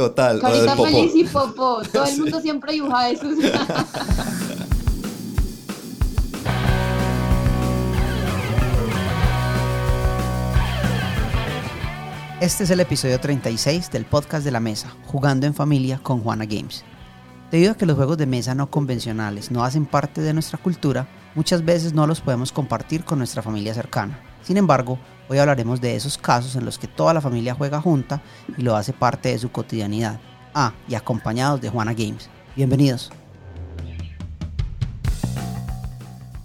Total. Carita feliz y popó. Todo el mundo siempre dibuja eso. Este es el episodio 36 del podcast de la mesa, jugando en familia con Juana Games. Debido a que los juegos de mesa no convencionales no hacen parte de nuestra cultura, muchas veces no los podemos compartir con nuestra familia cercana. Sin embargo, hoy hablaremos de esos casos en los que toda la familia juega junta y lo hace parte de su cotidianidad. Ah, y acompañados de Juana Games. Bienvenidos.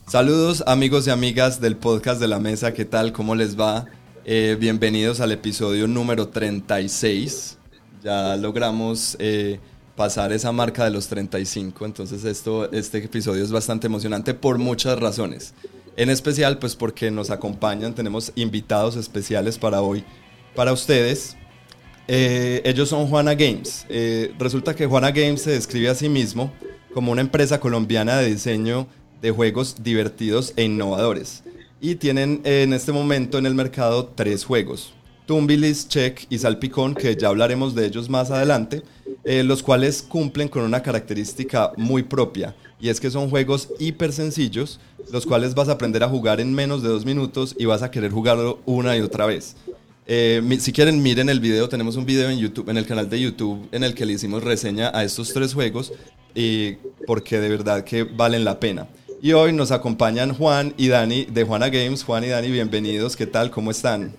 Saludos amigos y amigas del podcast de la mesa, ¿qué tal? ¿Cómo les va? Eh, bienvenidos al episodio número 36. Ya logramos eh, pasar esa marca de los 35, entonces esto, este episodio es bastante emocionante por muchas razones. En especial, pues porque nos acompañan, tenemos invitados especiales para hoy, para ustedes. Eh, ellos son Juana Games. resulta que Juana Games se describe a sí mismo como una empresa colombiana de diseño de juegos divertidos e innovadores y tienen en este momento en el mercado tres juegos. Tumbilis, Check y Salpicón, que ya hablaremos de ellos más adelante, eh, los cuales cumplen con una característica muy propia, y es que son juegos hiper sencillos, los cuales vas a aprender a jugar en menos de dos minutos y vas a querer jugarlo una y otra vez. Eh, si quieren, miren el video, tenemos un video en YouTube, en el canal de YouTube, en el que le hicimos reseña a estos tres juegos, y porque de verdad que valen la pena. Y hoy nos acompañan Juan y Dani de Juana Games. Juan y Dani, bienvenidos. ¿Qué tal? ¿Cómo están?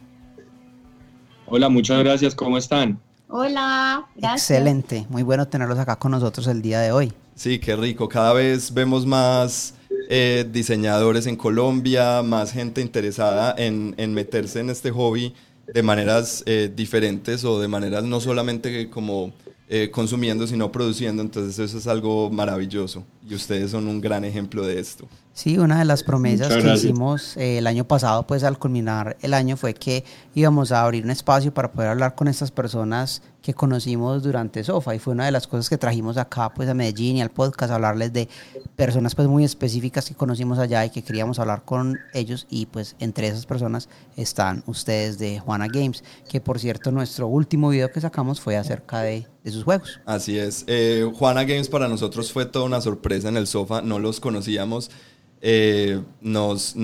Hola, muchas gracias. ¿Cómo están? Hola, gracias. Excelente. Muy bueno tenerlos acá con nosotros el día de hoy. Sí, qué rico. Cada vez vemos más eh, diseñadores en Colombia, más gente interesada en, meterse en este hobby de maneras eh, diferentes o de maneras no solamente como eh, consumiendo, sino produciendo. Entonces eso es algo maravilloso y ustedes son un gran ejemplo de esto. Sí, una de las promesas que hicimos eh, el año pasado, pues al culminar el año, fue que íbamos a abrir un espacio para poder hablar con estas personas que conocimos durante SOFA y fue una de las cosas que trajimos acá pues a Medellín y al podcast, hablarles de personas pues muy específicas que conocimos allá y que queríamos hablar con ellos y pues entre esas personas están ustedes de Juana Games, que por cierto nuestro último video que sacamos fue acerca de, de sus juegos. Así es, eh, Juana Games para nosotros fue toda una sorpresa en el SOFA, no los conocíamos eh, nos,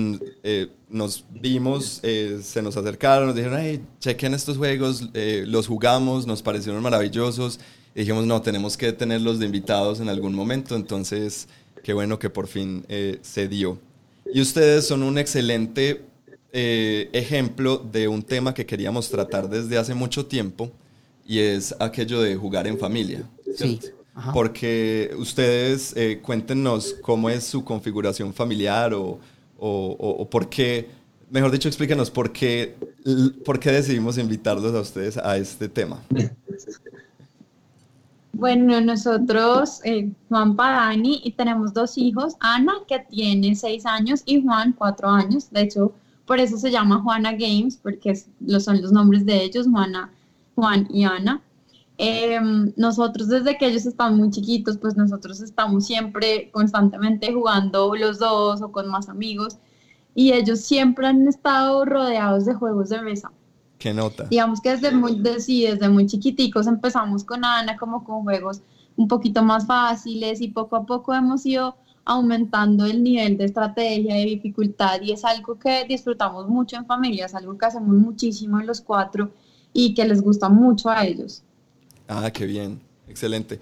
eh, nos vimos, eh, se nos acercaron, nos dijeron, hey, chequen estos juegos, los jugamos, nos parecieron maravillosos. Y dijimos, no, tenemos que tenerlos de invitados en algún momento. Entonces, qué bueno que por fin se dio. Y ustedes son un excelente ejemplo de un tema que queríamos tratar desde hace mucho tiempo y es aquello de jugar en familia. Sí porque ustedes eh, cuéntenos cómo es su configuración familiar o, o, por qué, mejor dicho, explíquenos por qué, por qué decidimos invitarlos a ustedes a este tema. Bueno, nosotros, eh, Juan Padani, y tenemos dos hijos, Ana, que tiene seis años, y Juan, cuatro años. De hecho, por eso se llama Juana Games, porque son los nombres de ellos, Juana, Juan y Ana. Em, nosotros desde que ellos están muy chiquitos, pues nosotros estamos siempre constantemente jugando los dos o con más amigos y ellos siempre han estado rodeados de juegos de mesa. ¿Qué nota? Digamos que desde muy, desde muy chiquiticos empezamos con Ana como con juegos un poquito más fáciles y poco a poco hemos ido aumentando el nivel de estrategia, de dificultad y es algo que disfrutamos mucho en familia, es algo que hacemos muchísimo en los cuatro y que les gusta mucho a ellos. Ah, qué bien, excelente.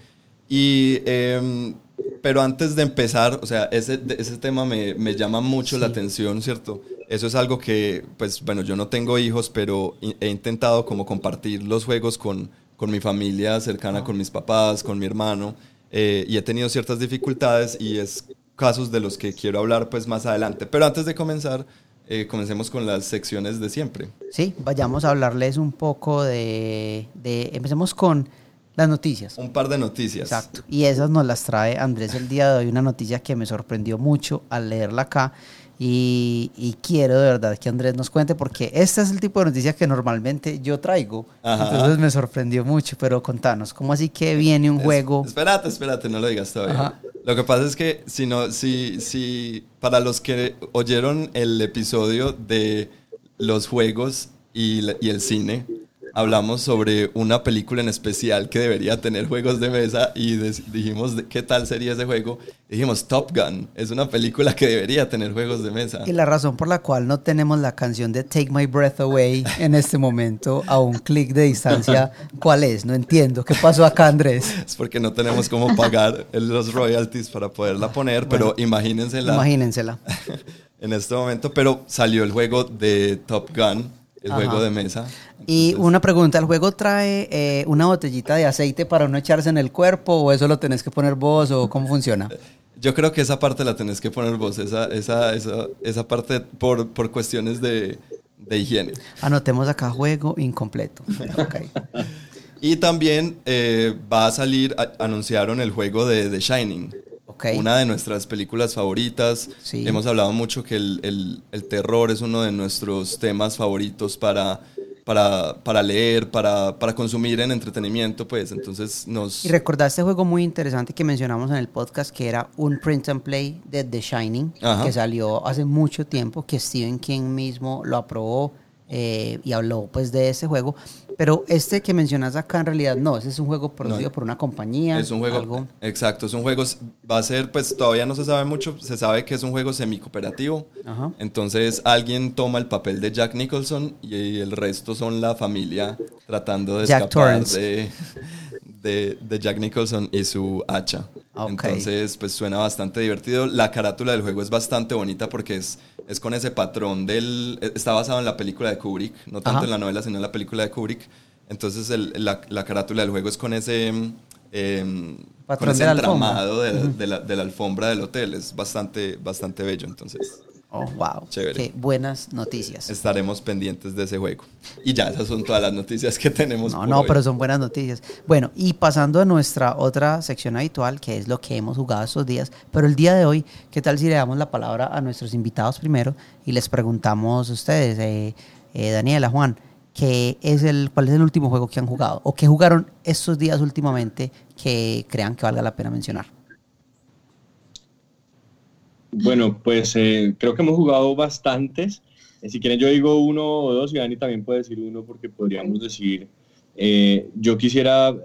Y, em, pero antes de empezar, o sea, ese, ese tema me, me llama mucho la atención, ¿cierto? Eso es algo que, pues, bueno, yo no tengo hijos, pero he intentado como compartir los juegos con, con mi familia cercana, con mis papás, con mi hermano, eh, y he tenido ciertas dificultades y es casos de los que quiero hablar, pues, más adelante. Pero antes de comenzar, eh, comencemos con las secciones de siempre. Sí, vayamos a hablarles un poco de, de, Empecemos con las noticias. Un par de noticias. Exacto. Y esas nos las trae Andrés el día de hoy, una noticia que me sorprendió mucho al leerla acá. Y, quiero de verdad que Andrés nos cuente porque este es el tipo de noticias que normalmente yo traigo. Entonces me sorprendió mucho, pero contanos, ¿cómo así que viene un juego? espérate, espérate, no lo digas todavía. Lo que pasa es que si no, si, si para los que oyeron el episodio de los juegos y, y el cine, hablamos sobre una película en especial que debería tener juegos de mesa y dijimos qué tal sería ese juego. Dijimos Top Gun, es una película que debería tener juegos de mesa. Y la razón por la cual no tenemos la canción de Take My Breath Away en este momento a un clic de distancia, ¿cuál es? No entiendo. ¿Qué pasó acá, Andrés? Es porque no tenemos cómo pagar los royalties para poderla poner, pero imagínensela. Imagínensela. en este momento, pero salió el juego de Top Gun el juego de mesa. Y una pregunta, ¿el juego trae eh, una botellita de aceite para uno echarse en el cuerpo o eso lo tenés que poner vos o cómo funciona? Yo creo que esa parte la tenés que poner vos, esa, esa, esa, esa parte por, por cuestiones de, de, higiene. Anotemos acá juego incompleto. y también eh, va a salir, anunciaron el juego de The Shining. Una de nuestras películas favoritas. Hemos hablado mucho que el, terror es uno de nuestros temas favoritos para, para, para leer, para, para, consumir en entretenimiento, pues. Entonces nos... Y recordar este juego muy interesante que mencionamos en el podcast, que era un print and play de The Shining, que salió hace mucho tiempo, que Stephen King mismo lo aprobó eh, y habló pues de ese juego. Pero este que mencionas acá en realidad no, ese es un juego producido por una compañía. Es un juego, exacto, es un juego, va a ser, pues todavía no se sabe mucho, se sabe que es un juego semi-cooperativo. Entonces alguien toma el papel de Jack Nicholson y el resto son la familia tratando de escapar de, de, Jack Nicholson y su hacha. Entonces, pues suena bastante divertido. La carátula del juego es bastante bonita porque es, es con ese patrón del... Está basado en la película de Kubrick, no tanto en la novela, sino en la película de Kubrick. Entonces, la, la, carátula del juego es con ese... Eh, con ese entramado de, de, la, de la alfombra del hotel. Es bastante, bastante bello, entonces... Oh, wow. Chévere. Qué buenas noticias. Estaremos pendientes de ese juego. Y ya, esas son todas las noticias que tenemos. No, no, pero son buenas noticias. Bueno, y pasando a nuestra otra sección habitual, que es lo que hemos jugado estos días. Pero el día de hoy, ¿qué tal si le damos la palabra a nuestros invitados primero y les preguntamos a ustedes, eh, eh, Daniela, Juan, ¿qué es el, ¿cuál es el último juego que han jugado? ¿O qué jugaron estos días últimamente que crean que valga la pena mencionar? Bueno, pues eh, creo que hemos jugado bastantes. Eh, si quieren yo digo uno o dos y Dani también puede decir uno porque podríamos decir... Eh, yo quisiera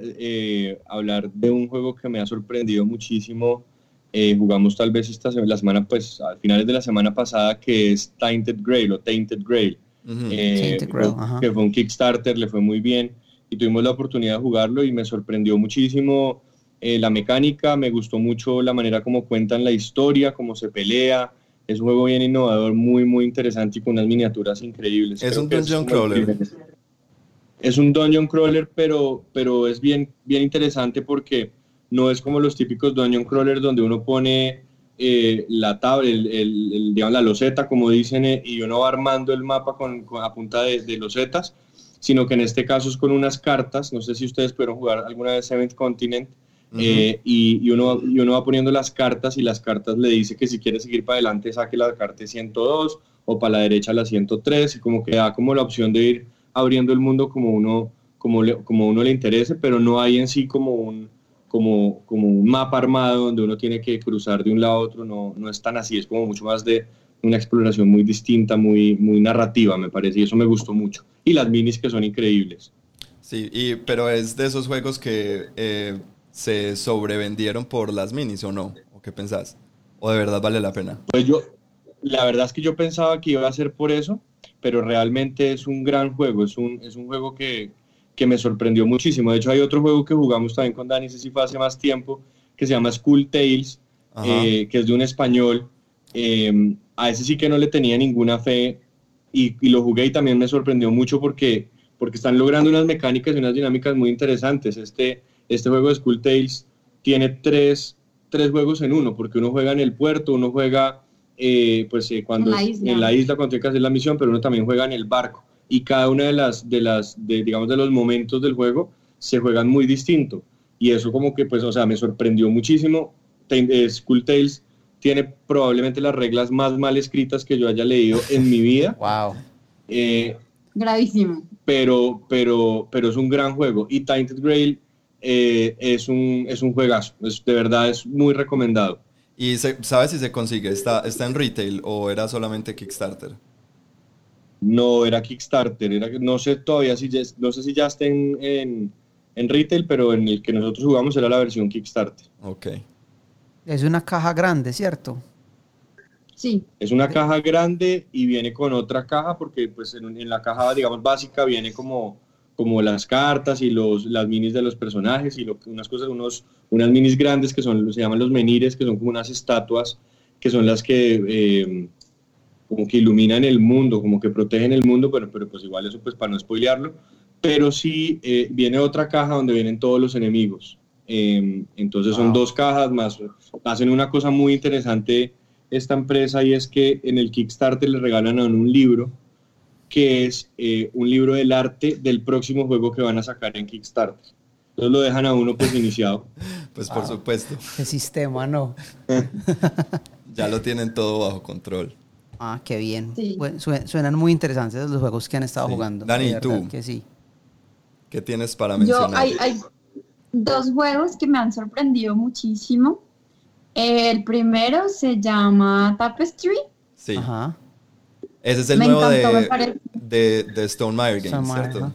hablar de un juego que me ha sorprendido muchísimo. jugamos tal vez esta la semana, pues a finales de la semana pasada, que es Tainted Grail o Tainted Grail. Tainted Grail que fue un Kickstarter, le fue muy bien y tuvimos la oportunidad de jugarlo y me sorprendió muchísimo eh, la mecánica, me gustó mucho la manera como cuentan la historia, cómo se pelea. Es un juego bien innovador, muy, muy interesante y con unas miniaturas increíbles. Es un dungeon crawler. Es un dungeon crawler, pero, pero es bien, bien interesante porque no es como los típicos dungeon crawlers donde uno pone eh, la tabla, el, digamos, la loseta, como dicen, eh, y uno va armando el mapa con, a punta de, de, losetas, sino que en este caso es con unas cartas. No sé si ustedes pudieron jugar alguna vez Seventh Continent eh, y, uno, y uno va poniendo las cartas y las cartas le dice que si quiere seguir para adelante saque la carta 102 o para la derecha la 103 y como que da como la opción de ir abriendo el mundo como uno, como como uno le interese, pero no hay en sí como un, como, como un mapa armado donde uno tiene que cruzar de un lado a otro, no, no es tan así, es como mucho más de una exploración muy distinta, muy, muy narrativa, me parece, y eso me gustó mucho. Y las minis que son increíbles. Sí, y, pero es de esos juegos que eh, se sobrevendieron por las minis o no? ¿O qué pensás? ¿O de verdad vale la pena? Pues yo, la verdad es que yo pensaba que iba a ser por eso, pero realmente es un gran juego, es un, es un juego que, que me sorprendió muchísimo. De hecho, hay otro juego que jugamos también con Dani, sé si fue hace más tiempo, que se llama School Tales, eh, que es de un español. Eh, a ese sí que no le tenía ninguna fe y, y, lo jugué y también me sorprendió mucho porque, porque están logrando unas mecánicas y unas dinámicas muy interesantes. Este, este juego de Skull Tales tiene tres, tres juegos en uno, porque uno juega en el puerto, uno juega eh, pues, eh, cuando en la, isla. en la isla cuando tiene que hacer la misión, pero uno también juega en el barco. Y cada una de las, de las de, digamos, de los momentos del juego se juegan muy distinto. Y eso como que, pues, o sea, me sorprendió muchísimo. Eh, Skull Tales tiene probablemente las reglas más mal escritas que yo haya leído en mi vida. Wow. Gravísimo. Pero, pero, pero es un gran juego. Y Tainted Grail eh, es, un, es un juegazo. de verdad es muy recomendado. ¿Y se, sabes si se consigue? ¿Está, ¿Está en retail o era solamente Kickstarter? No, era Kickstarter. Era, no sé todavía si ya, no sé si ya está en, en, retail, pero en el que nosotros jugamos era la versión Kickstarter. Ok. Es una caja grande, ¿cierto? Sí. Es una caja grande y viene con otra caja porque pues en, en la caja, digamos, básica viene como como las cartas y los, las minis de los personajes y lo, unas cosas, unos, unas minis grandes que son, se llaman los menires, que son como unas estatuas, que son las que eh, como que iluminan el mundo, como que protegen el mundo, pero, pero pues igual eso pues para no spoilearlo, pero sí eh, viene otra caja donde vienen todos los enemigos. Em, entonces son dos cajas más, hacen una cosa muy interesante esta empresa y es que en el Kickstarter le regalan a un libro que es eh, un libro del arte del próximo juego que van a sacar en Kickstarter. Entonces lo dejan a uno pues iniciado. Pues por supuesto. El sistema, ¿no? ya lo tienen todo bajo control. Ah, qué bien. suenan muy interesantes los juegos que han estado jugando. Dani, ¿y tú? Que sí. ¿Qué tienes para mencionar? Yo, hay, hay dos juegos que me han sorprendido muchísimo. El primero se llama Tapestry. Sí. Ajá. Ese es el nuevo de, de, Stone Meyer Games, ¿cierto?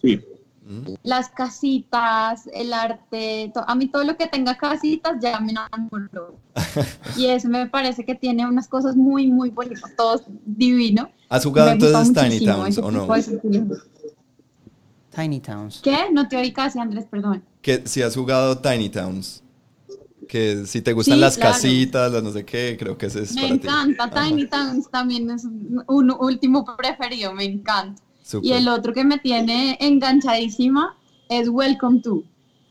Sí. Mm. Las casitas, el arte, a mí todo lo que tenga casitas ya me enamoró. y eso me parece que tiene unas cosas muy, muy bonitas, todo divino. ¿Has jugado entonces Tiny Towns o no? Tiny Towns. ¿Qué? No te oí casi, Andrés, perdón. Que si has jugado Tiny Towns que si te gustan las casitas, las no sé qué, creo que ese es me encanta, Tiny Towns también es un último preferido, me encanta. Y el otro que me tiene enganchadísima es Welcome to.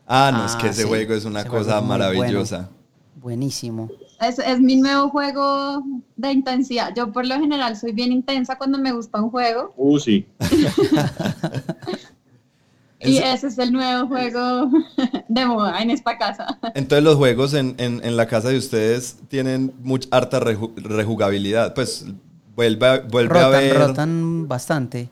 Ah, no, es que ah, ese juego es una cosa maravillosa. Buenísimo. Es, es, mi nuevo juego de intensidad. Yo por lo general soy bien intensa cuando me gusta un juego. Uh, sí. Y ese es el nuevo juego de moda en esta casa. Entonces los juegos en, en, la casa de ustedes tienen mucha harta rejugabilidad. Pues vuelve, vuelve a ver... Rotan bastante.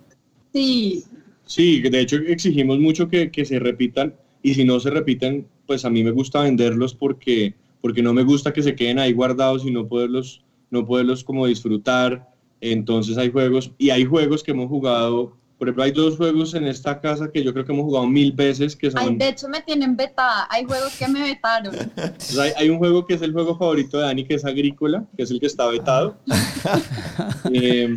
Sí. Sí, de hecho exigimos mucho que, que, se repitan y si no se repiten, pues a mí me gusta venderlos porque, porque no me gusta que se queden ahí guardados y no poderlos, no poderlos como disfrutar. Entonces hay juegos y hay juegos que hemos jugado por ejemplo, hay dos juegos en esta casa que yo creo que hemos jugado mil veces que son... Ay, de hecho me tienen vetada, hay juegos que me vetaron. hay, un juego que es el juego favorito de Dani, que es Agrícola, que es el que está vetado. Eh,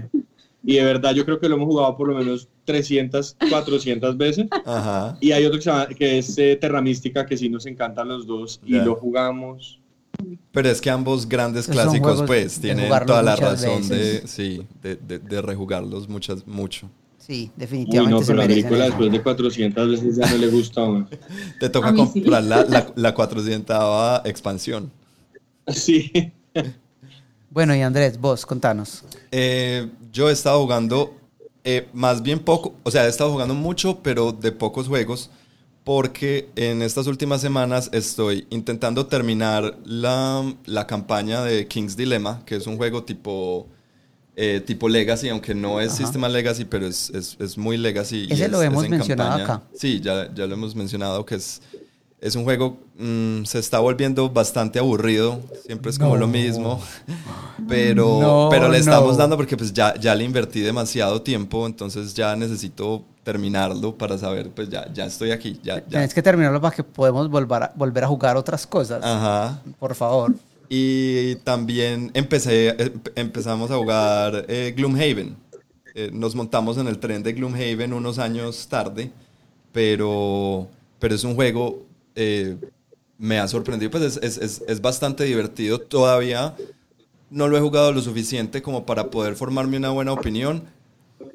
y de verdad yo creo que lo hemos jugado por lo menos 300, 400 veces. Ajá. Y hay otro que, es eh, Terra Mística, que sí nos encantan los dos y lo jugamos. Pero es que ambos grandes clásicos pues tienen toda la razón de, sí, de, de, de rejugarlos muchas, mucho. Sí, definitivamente. Uy, no, pero Agrícola después de 400 veces ya no le gusta. Te toca comprar la, la, 400 expansión. Sí. Bueno, y Andrés, vos, contanos. Eh, yo he estado jugando eh, más bien poco, o sea, he estado jugando mucho, pero de pocos juegos, porque en estas últimas semanas estoy intentando terminar la, la campaña de King's Dilemma, que es un juego tipo eh, tipo Legacy, aunque no es sistema Legacy, pero es, es, es muy Legacy. Ese lo hemos mencionado acá. Sí, ya, ya lo hemos mencionado, que es, es un juego, mm, se está volviendo bastante aburrido, siempre es como lo mismo, pero, pero le estamos dando porque pues ya, ya le invertí demasiado tiempo, entonces ya necesito terminarlo para saber, pues ya, ya estoy aquí. Ya, ya. Tienes que terminarlo para que podamos volver a, volver a jugar otras cosas. Ajá. Por favor. Y también empecé, eh, empezamos a jugar eh, Gloomhaven. Eh, nos montamos en el tren de Gloomhaven unos años tarde, pero, pero es un juego, me ha sorprendido, pues es, es, es, bastante divertido. Todavía no lo he jugado lo suficiente como para poder formarme una buena opinión.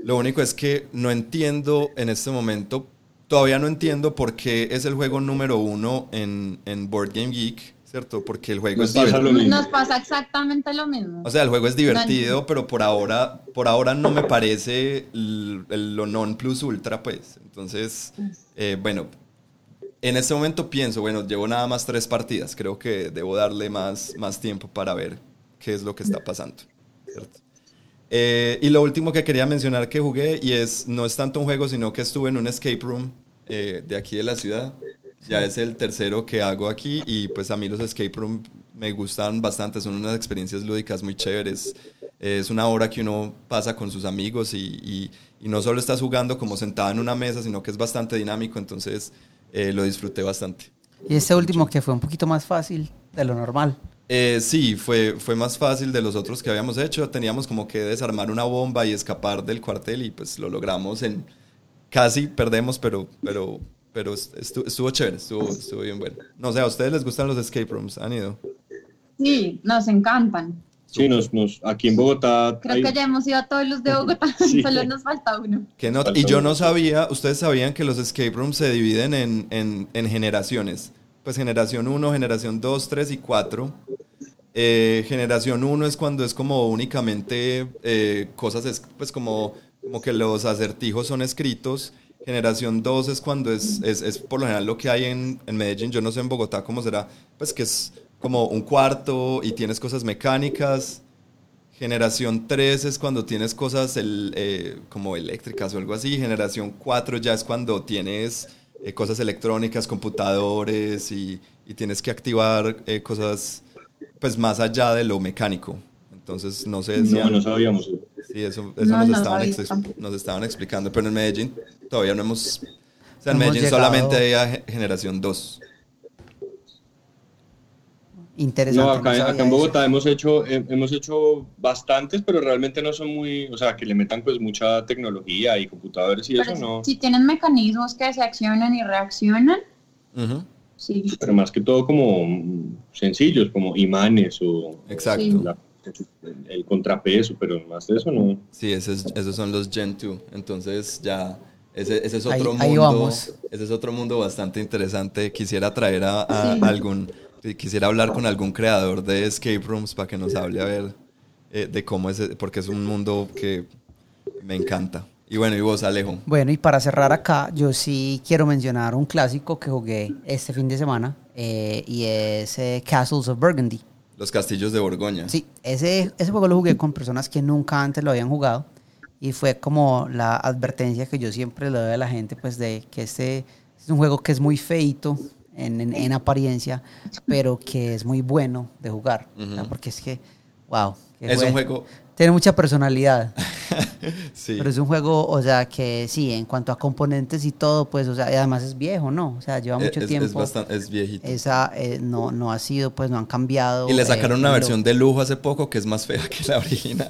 Lo único es que no entiendo en este momento, todavía no entiendo por qué es el juego número uno en, en Board Game Geek ¿cierto? Porque el juego es divertido. Nos pasa exactamente lo mismo. O sea, el juego es divertido, pero por ahora, por ahora no me parece lo non plus ultra, pues. Entonces, eh, bueno, en este momento pienso, bueno, llevo nada más tres partidas, creo que debo darle más, más tiempo para ver qué es lo que está pasando, eh, y lo último que quería mencionar que jugué, y es, no es tanto un juego, sino que estuve en un escape room eh, de aquí de la ciudad, ya es el tercero que hago aquí y pues a mí los escape room me gustan bastante, son unas experiencias lúdicas muy chéveres. es una hora que uno pasa con sus amigos y, y, no solo estás jugando como sentado en una mesa, sino que es bastante dinámico, entonces eh, lo disfruté bastante. ¿Y este último que fue un poquito más fácil de lo normal? Eh, sí, fue, fue más fácil de los otros que habíamos hecho. Teníamos como que desarmar una bomba y escapar del cuartel y pues lo logramos en... Casi perdemos, pero, pero, pero estuvo, chévere, estuvo, estuvo bien bueno. No sé, ¿a ustedes les gustan los escape rooms? ¿Han ido? Sí, nos encantan. Sí, nos, nos, aquí en Bogotá. Creo que ya hemos ido a todos los de Bogotá, solo nos falta uno. y yo no sabía, ustedes sabían que los escape rooms se dividen en, en, en generaciones. Pues generación 1, generación 2, 3 y 4. Eh, generación 1 es cuando es como únicamente eh, cosas, pues como, como que los acertijos son escritos. Generación 2 es cuando es, es, es, por lo general lo que hay en, en Medellín, yo no sé en Bogotá cómo será, pues que es como un cuarto y tienes cosas mecánicas. Generación 3 es cuando tienes cosas el, eh, como eléctricas o algo así. Generación 4 ya es cuando tienes eh, cosas electrónicas, computadores y, y tienes que activar eh, cosas pues más allá de lo mecánico. Entonces, no sé. No, no sabíamos. Sí, eso, eso nos, estaban nos, estaban explicando. Pero en Medellín todavía no hemos... O sea, en Medellín solamente hay generación 2. Interesante. No, acá, en Bogotá hemos hecho, hemos hecho bastantes, pero realmente no son muy, o sea, que le metan pues mucha tecnología y computadores y eso no. Si tienen mecanismos que se accionan y reaccionan, sí. Pero más que todo como sencillos, como imanes o Exacto. El contrapeso, pero más de eso no. Sí, esos, esos son los Gen 2, entonces ya... Ese, ese, es otro mundo. Ese es otro mundo bastante interesante. Quisiera traer a, a algún quisiera hablar con algún creador de escape rooms para que nos hable a ver eh, de cómo es, porque es un mundo que me encanta. Y bueno, y vos, Alejo. Bueno, y para cerrar acá, yo sí quiero mencionar un clásico que jugué este fin de semana eh, y es eh, Castles of Burgundy. Los castillos de Borgoña. Sí, ese, ese juego lo jugué con personas que nunca antes lo habían jugado y fue como la advertencia que yo siempre le doy a la gente, pues de que este es un juego que es muy feito, en, apariencia, pero que es muy bueno de jugar. Porque es que, wow. Es un juego... Tiene mucha personalidad. sí. Pero es un juego, o sea, que sí, en cuanto a componentes y todo, pues, o sea, además es viejo, ¿no? O sea, lleva mucho tiempo. Es, bastante, es viejito. Esa eh, no, no ha sido, pues, no han cambiado. Y le sacaron eh, una versión de lujo hace poco que es más fea que la original.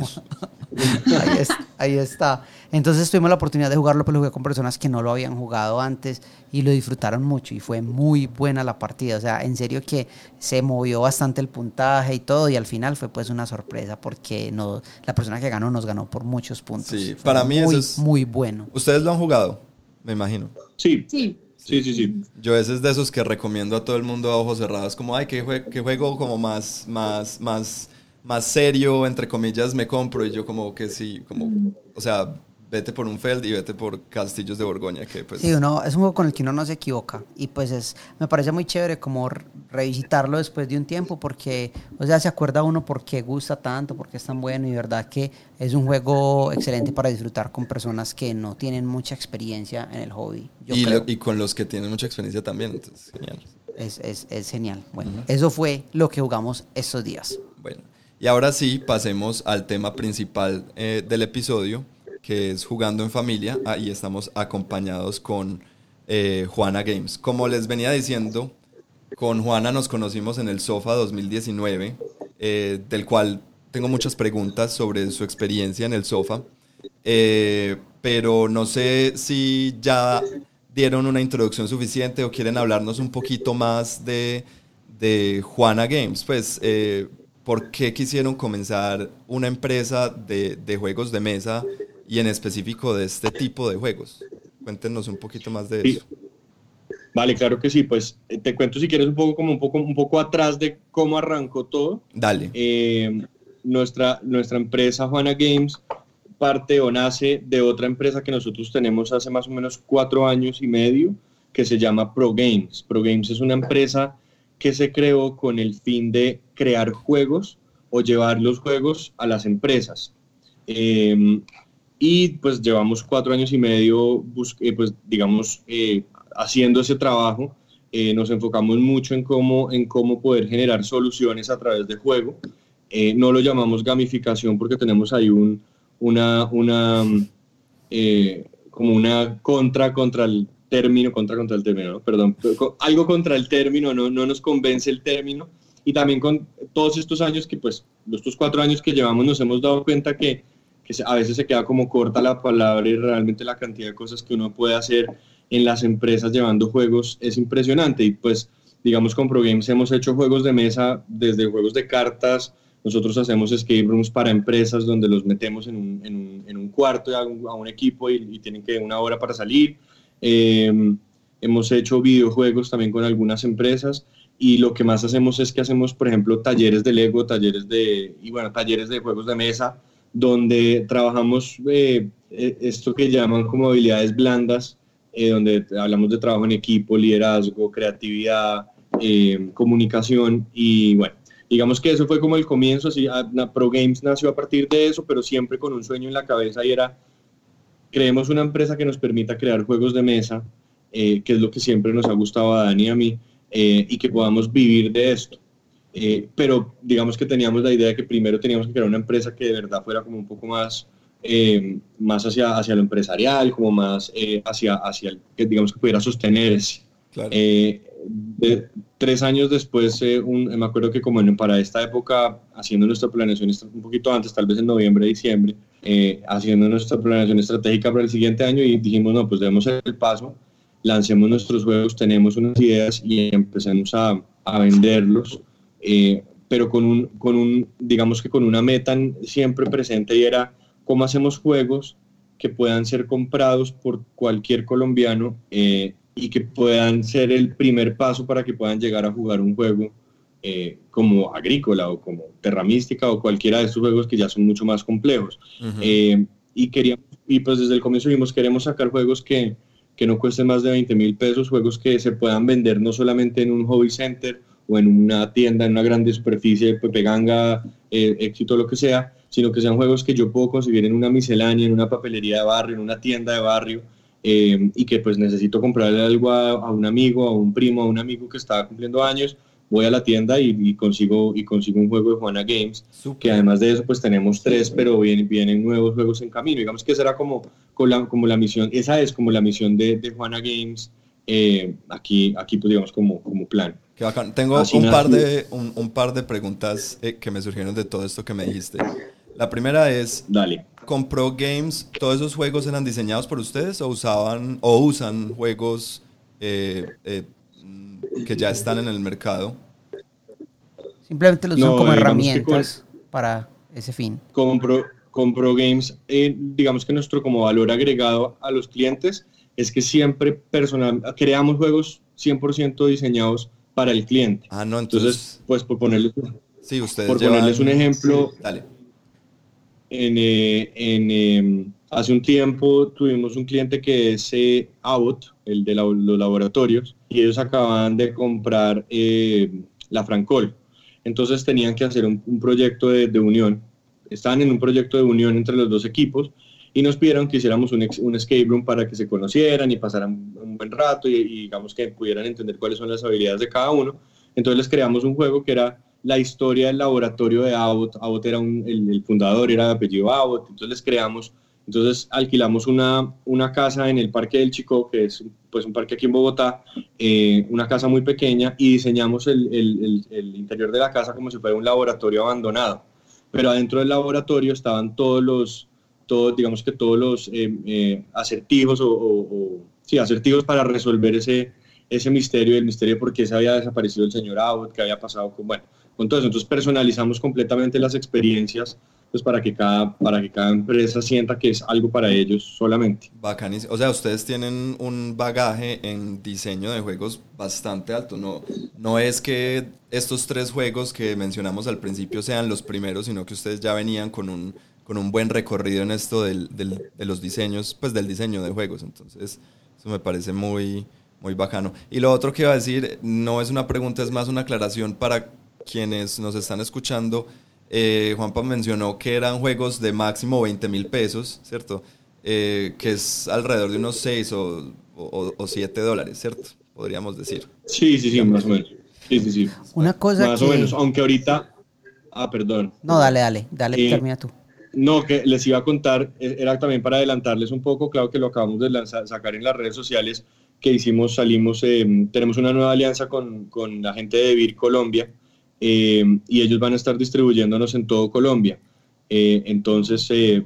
ahí, está. Entonces tuvimos la oportunidad de jugarlo, pero lo jugué con personas que no lo habían jugado antes y lo disfrutaron mucho y fue muy buena la partida. O sea, en serio que se movió bastante el puntaje y todo y al final fue pues una sorpresa porque no, la persona que ganó nos ganó por muchos puntos. Sí, para mí muy, eso es... Muy bueno. ¿Ustedes lo han jugado? Me imagino. Sí. Sí. Sí, sí, sí. Yo ese es de esos que recomiendo a todo el mundo a ojos cerrados, como, ay, qué, juego como más, más, más más serio, entre comillas, me compro y yo como que sí, como, o sea, vete por un Feld y vete por Castillos de Borgoña, que pues... Sí, uno, es un juego con el que uno no se equivoca y pues es, me parece muy chévere como revisitarlo después de un tiempo porque, o sea, se acuerda uno por qué gusta tanto, por qué es tan bueno y verdad que es un juego excelente para disfrutar con personas que no tienen mucha experiencia en el hobby. y, y, con los que tienen mucha experiencia también, entonces, genial. Es, es, es genial. Bueno, eso fue lo que jugamos estos días. Bueno. Y ahora sí, pasemos al tema principal eh, del episodio, que es jugando en familia. Ahí estamos acompañados con eh, Juana Games. Como les venía diciendo, con Juana nos conocimos en el SOFA 2019, eh, del cual tengo muchas preguntas sobre su experiencia en el SOFA. pero no sé si ya dieron una introducción suficiente o quieren hablarnos un poquito más de, Juana Games. Pues ¿por qué quisieron comenzar una empresa de, juegos de mesa y en específico de este tipo de juegos? Cuéntenos un poquito más de eso. Vale, claro que sí. Pues eh, te cuento si quieres un poco como un poco un poco atrás de cómo arrancó todo. Dale. Eh, nuestra, nuestra empresa Juana Games parte o nace de otra empresa que nosotros tenemos hace más o menos cuatro años y medio que se llama Pro Games. Pro Games es una empresa que se creó con el fin de crear juegos o llevar los juegos a las empresas. Em, y pues llevamos cuatro años y medio, eh, pues digamos, eh, haciendo ese trabajo. Eh, nos enfocamos mucho en cómo, en cómo poder generar soluciones a través de juego. Eh, no lo llamamos gamificación porque tenemos ahí un, una, una eh, como una contra contra el término, contra contra el término, perdón, algo contra el término, no, no nos convence el término. Y también con todos estos años que, pues, estos cuatro años que llevamos, nos hemos dado cuenta que, que a veces se queda como corta la palabra y realmente la cantidad de cosas que uno puede hacer en las empresas llevando juegos es impresionante. Y pues, digamos, con ProGames hemos hecho juegos de mesa, desde juegos de cartas, nosotros hacemos escape rooms para empresas donde los metemos en un, en un, cuarto a un, equipo y, tienen que una hora para salir. Em, hemos hecho videojuegos también con algunas empresas y lo que más hacemos es que hacemos, por ejemplo, talleres de Lego, talleres de, y bueno, talleres de juegos de mesa, donde trabajamos eh, eh, esto que llaman como habilidades blandas, eh, donde hablamos de trabajo en equipo, liderazgo, creatividad, comunicación y bueno, digamos que eso fue como el comienzo, así, Pro Games nació a partir de eso, pero siempre con un sueño en la cabeza y era, creemos una empresa que nos permita crear juegos de mesa, eh, que es lo que siempre nos ha gustado a Dani y a mí, y que podamos vivir de esto. Eh, pero digamos que teníamos la idea de que primero teníamos que crear una empresa que de verdad fuera como un poco más, más hacia, hacia lo empresarial, como más hacia, hacia el, que digamos que pudiera sostenerse. Claro tres años después, eh, me acuerdo que como para esta época, haciendo nuestra planeación un poquito antes, tal vez en noviembre, diciembre, eh, haciendo nuestra planeación estratégica para el siguiente año y dijimos, no, pues debemos el paso, lancemos nuestros juegos, tenemos unas ideas y empecemos a, a venderlos, eh, pero con un, con un, digamos que con una meta siempre presente y era cómo hacemos juegos que puedan ser comprados por cualquier colombiano y que puedan ser el primer paso para que puedan llegar a jugar un juego eh, como agrícola o como terra mística o cualquiera de estos juegos que ya son mucho más complejos. Eh, y, queríamos, y pues desde el comienzo vimos, queremos sacar juegos que, que no cuesten más de 20 mil pesos, juegos que se puedan vender no solamente en un hobby center o en una tienda, en una grande superficie, Pepe Ganga, eh, éxito, lo que sea, sino que sean juegos que yo puedo conseguir en una miscelánea, en una papelería de barrio, en una tienda de barrio, eh, y que pues necesito comprarle algo a, un amigo, a un primo, a un amigo que está cumpliendo años, voy a la tienda y, consigo, y consigo un juego de Juana Games, que además de eso pues tenemos tres, pero vienen, vienen nuevos juegos en camino. Digamos que esa era como, como, la, como la misión, esa es como la misión de, de Juana Games, eh, aquí, aquí pues digamos como, como plan. Qué bacán. Tengo un par, de, un, un par de preguntas eh, que me surgieron de todo esto que me dijiste. La primera es, Dale. ¿con Pro Games todos esos juegos eran diseñados por ustedes o usaban o usan juegos eh, eh, que ya están en el mercado? Simplemente los usan como herramientas para ese fin. Con Pro, con Pro Games, eh, digamos que nuestro como valor agregado a los clientes es que siempre personal, creamos juegos 100% diseñados para el cliente. Ah, no, entonces, pues por ponerles, sí, ustedes por ponerles un ejemplo, dale en, eh, en em, hace un tiempo tuvimos un cliente que es eh, Abbott, el de los laboratorios, y ellos acaban de comprar eh, la Francol. Entonces tenían que hacer un, proyecto de, unión. Estaban en un proyecto de unión entre los dos equipos y nos pidieron que hiciéramos un, un escape room para que se conocieran y pasaran un buen rato y, y, digamos que pudieran entender cuáles son las habilidades de cada uno. Entonces les creamos un juego que era la historia del laboratorio de Abbott. Abbott era el, fundador, era de apellido Abbott, entonces les creamos, entonces alquilamos una, una casa en el Parque del Chico, que es pues un parque aquí en Bogotá, eh, una casa muy pequeña, y diseñamos el, el, interior de la casa como si fuera un laboratorio abandonado. Pero adentro del laboratorio estaban todos los, todos, digamos que todos los eh, eh, acertijos o, o, sí, acertijos para resolver ese, ese misterio, el misterio de por qué se había desaparecido el señor Abbott, qué había pasado con, bueno, entonces, Entonces personalizamos completamente las experiencias pues para que cada para que cada empresa sienta que es algo para ellos solamente. Bacanísimo. O sea, ustedes tienen un bagaje en diseño de juegos bastante alto. No, no es que estos tres juegos que mencionamos al principio sean los primeros, sino que ustedes ya venían con un, con un buen recorrido en esto del, del, de los diseños, pues del diseño de juegos. Entonces, eso me parece muy, muy bacano. Y lo otro que iba a decir, no es una pregunta, es más una aclaración para quienes nos están escuchando, eh, Juanpa mencionó que eran juegos de máximo 20 mil pesos, ¿cierto? Eh, que es alrededor de unos 6 o, o, 7 dólares, ¿cierto? Podríamos decir. Sí, sí, sí, más o menos. Sí, sí, sí. Una cosa Más o menos, aunque ahorita... Ah, perdón. No, dale, dale, dale, Eh, termina tú. No, que les iba a contar, eh, era también para adelantarles un poco, claro que lo acabamos de lanzar, sacar en las redes sociales, que hicimos, salimos, eh, tenemos una nueva alianza con, con la gente de Vir Colombia eh, y ellos van a estar distribuyéndonos en todo Colombia. Eh, entonces, eh,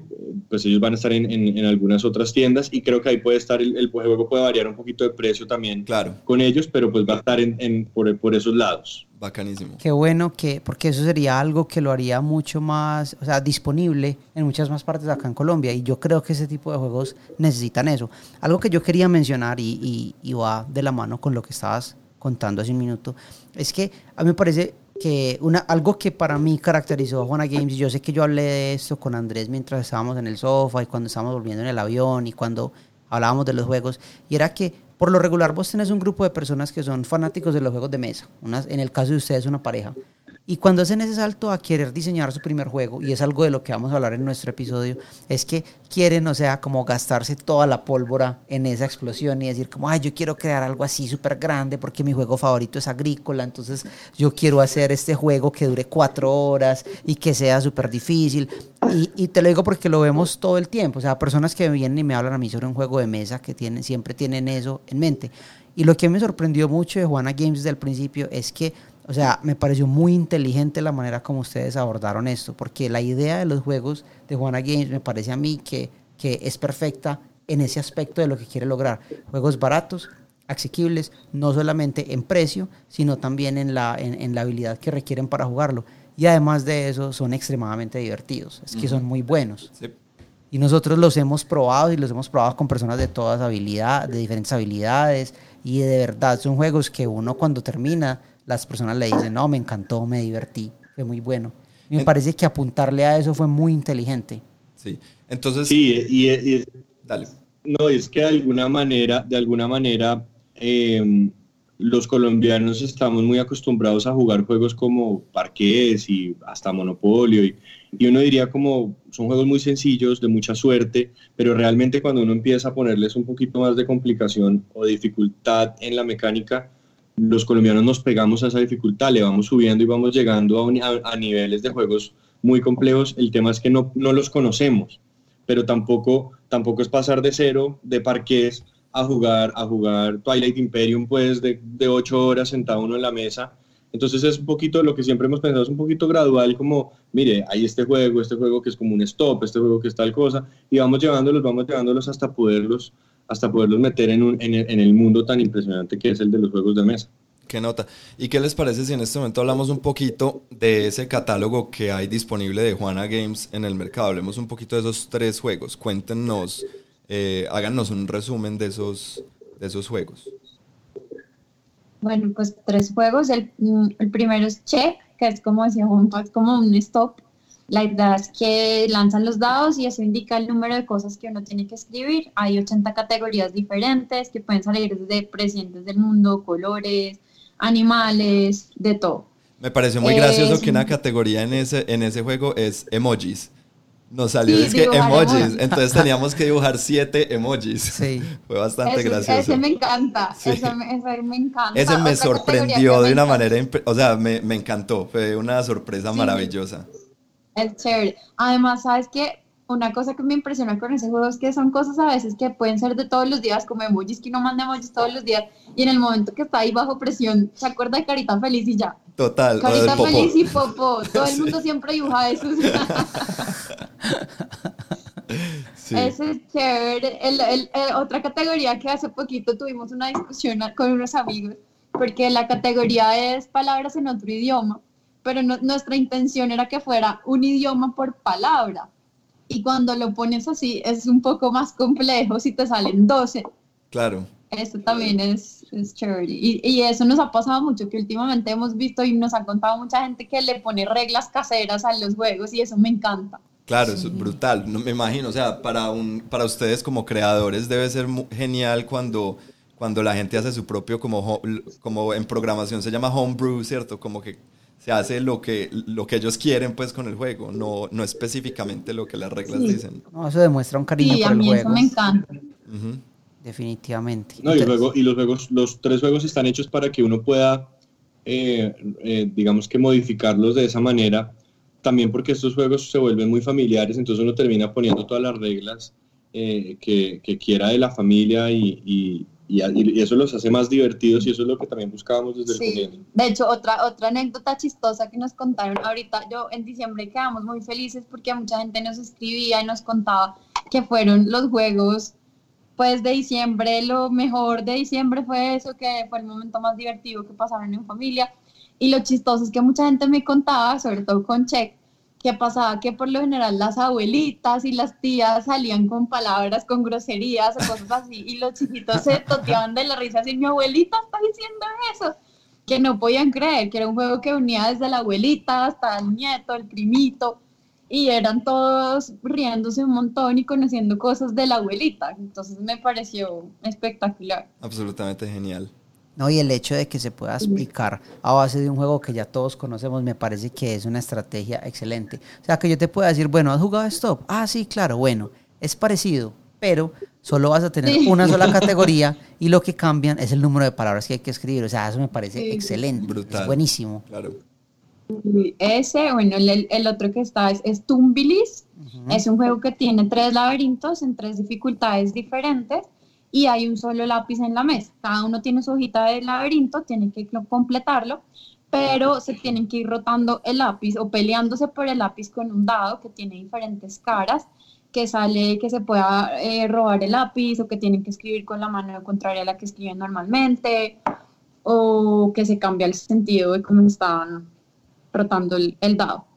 pues ellos van a estar en, en- en algunas otras tiendas y creo que ahí puede estar, el, el juego puede variar un poquito de precio también Claro, con ellos, pero pues va a estar en, en- por, por esos lados. bacanísimo. Qué bueno que, porque eso sería algo que lo haría mucho más, o sea, disponible en muchas más partes acá en Colombia. Y yo creo que ese tipo de juegos necesitan eso. Algo que yo quería mencionar y, y- y va de la mano con lo que estabas contando hace un minuto, es que a mí me parece que una, algo que para mí caracterizó a Juana Games, y yo sé que yo hablé de esto con Andrés mientras estábamos en el sofá y cuando estábamos volviendo en el avión y cuando hablábamos de los juegos, y era que por lo regular vos tenés un grupo de personas que son fanáticos de los juegos de mesa, unas, en el caso de ustedes una pareja, y cuando hacen ese salto a querer diseñar su primer juego, y es algo de lo que vamos a hablar en nuestro episodio, es que quieren, o sea, como gastarse toda la pólvora en esa explosión y decir como, ay, yo quiero crear algo así súper grande porque mi juego favorito es agrícola, entonces yo quiero hacer este juego que dure cuatro horas y que sea súper difícil. Y, te lo digo porque lo vemos todo el tiempo, o sea, personas que vienen y me hablan a mí sobre un juego de mesa que tienen, siempre tienen eso en mente. Y lo que me sorprendió mucho de Juana Games desde el principio es que, o sea, me pareció muy inteligente la manera como ustedes abordaron esto, porque la idea de los juegos de Juana Games me parece a mí que, que es perfecta en ese aspecto de lo que quiere lograr. Juegos baratos, asequibles, no solamente en precio, sino también en la, en, en la habilidad que requieren para jugarlo. Y además de eso, son extremadamente divertidos, es que son muy buenos. Sí. Y nosotros los hemos probado y los hemos probado con personas de todas habilidades, de diferentes habilidades. Y de verdad son juegos que uno cuando termina, las personas le dicen, no, me encantó, me divertí, fue muy bueno. Y me En- parece que apuntarle a eso fue muy inteligente. Sí. Entonces, Sí, y, y- dale. No, es que de alguna manera, de alguna manera, eh, los colombianos estamos muy acostumbrados a jugar juegos como parqués y hasta Monopolio y, y uno diría como son juegos muy sencillos, de mucha suerte, pero realmente cuando uno empieza a ponerles un poquito más de complicación o dificultad en la mecánica, los colombianos nos pegamos a esa dificultad, le vamos subiendo y vamos llegando a, un- a- niveles de juegos muy complejos. El tema es que no, no los conocemos pero tampoco, tampoco es pasar de cero, de parqués, a jugar, a jugar Twilight Imperium, pues de, de ocho horas sentado uno en la mesa. Entonces es un poquito lo que siempre hemos pensado, es un poquito gradual, como, mire, hay este juego, este juego que es como un stop, este juego que es tal cosa, y vamos llevándolos, vamos llevándolos hasta poderlos, hasta poderlos meter en, un- en el, en el mundo tan impresionante que es el de los juegos de mesa. ¿Qué nota? ¿Y qué les parece si en este momento hablamos un poquito de ese catálogo que hay disponible de Juana Games en el mercado? Hablemos un poquito de esos tres juegos. Cuéntenos, eh, háganos un resumen de esos, de esos juegos. Bueno, pues tres juegos. El, el primero es Check, que es como decía Juanpa, es como un stop. La idea es que lanzan los dados y eso indica el número de cosas que uno tiene que escribir. Hay 80 categorías diferentes que pueden salir desde presidentes del mundo, colores, animales, de todo. Me pareció muy gracioso que una categoría en ese, en ese juego es emojis. Nos salió Sí, es que emojis, emojis. entonces teníamos que dibujar siete emojis. Sí. Fue bastante Ese, gracioso. ese me encanta, Sí. ese, me, ese me encanta. Ese me Otra sorprendió me de una encanta manera, o sea, me, me encantó, fue una sorpresa Sí. maravillosa. Chévere. Además, ¿sabes qué? Una cosa que me impresiona con ese juego es que son cosas a veces que pueden ser de todos los días, como emojis, que uno manda emojis todos los días, y en el momento que está ahí bajo presión, se acuerda de Carita Feliz y ya. Total, Carita. Feliz y Popó. Todo el Sí. mundo siempre dibuja eso. Sí. Ese es chévere. El- el- el- otra categoría que hace poquito tuvimos una discusión con unos amigos, porque la categoría es palabras en otro idioma, pero no- nuestra intención era que fuera un idioma por palabra. Y cuando lo pones así es un poco más complejo si te salen 12. Claro. Esto también es, es chévere. Y, y eso nos ha pasado mucho, que últimamente hemos visto y nos ha contado mucha gente que le pone reglas caseras a los juegos y eso me encanta. Claro, eso es brutal. No me imagino, o sea, para un, para ustedes como creadores debe ser genial cuando, cuando la gente hace su propio como como en programación se llama homebrew, ¿cierto? Como que se hace lo que lo que ellos quieren pues con el juego, no no específicamente lo que las reglas Sí. dicen. No, eso demuestra un cariño Y por a el mí eso juego. me encanta. Definitivamente. No, y, luego, y los juegos, los tres juegos están hechos para que uno pueda, eh, eh, digamos que modificarlos de esa manera, también porque estos juegos se vuelven muy familiares, entonces uno termina poniendo todas las reglas eh, que, que, quiera de la familia y, y, y, eso los hace más divertidos y eso es lo que también buscábamos desde el comienzo. De hecho, otra, otra anécdota chistosa que nos contaron ahorita, yo en diciembre quedamos muy felices porque mucha gente nos escribía y nos contaba que fueron los juegos pues de diciembre, lo mejor de diciembre fue eso, que fue el momento más divertido que pasaron en familia. Y lo chistoso es que mucha gente me contaba, sobre todo con Check, que pasaba que por lo general las abuelitas y las tías salían con palabras, con groserías o cosas así, y los chiquitos se toteaban de la risa así, mi abuelita está diciendo eso, que no podían creer, que era un juego que unía desde la abuelita hasta el nieto, el primito, y eran todos riéndose un montón y conociendo cosas de la abuelita, entonces me pareció espectacular. Absolutamente genial. No, y el hecho de que se pueda explicar a base de un juego que ya todos conocemos me parece que es una estrategia excelente. O sea, que yo te pueda decir, bueno, ¿has jugado Stop? Ah, sí, claro, bueno, es parecido, pero solo vas a tener una sola categoría y lo que cambian es el número de palabras que hay que escribir. O sea, eso me parece excelente. Brutal. Es buenísimo. Claro. Ese, bueno, el, otro que está es, Tumbilis. Es un juego que tiene tres laberintos en tres dificultades diferentes y hay un solo lápiz en la mesa. Cada uno tiene su hojita de laberinto, tiene que completarlo, pero se tienen que ir rotando el lápiz o peleándose por el lápiz con un dado que tiene diferentes caras, que sale que se pueda eh, robar el lápiz o que tienen que escribir con la mano contraria a la que escriben normalmente o que se cambia el sentido de cómo están rotando el dado.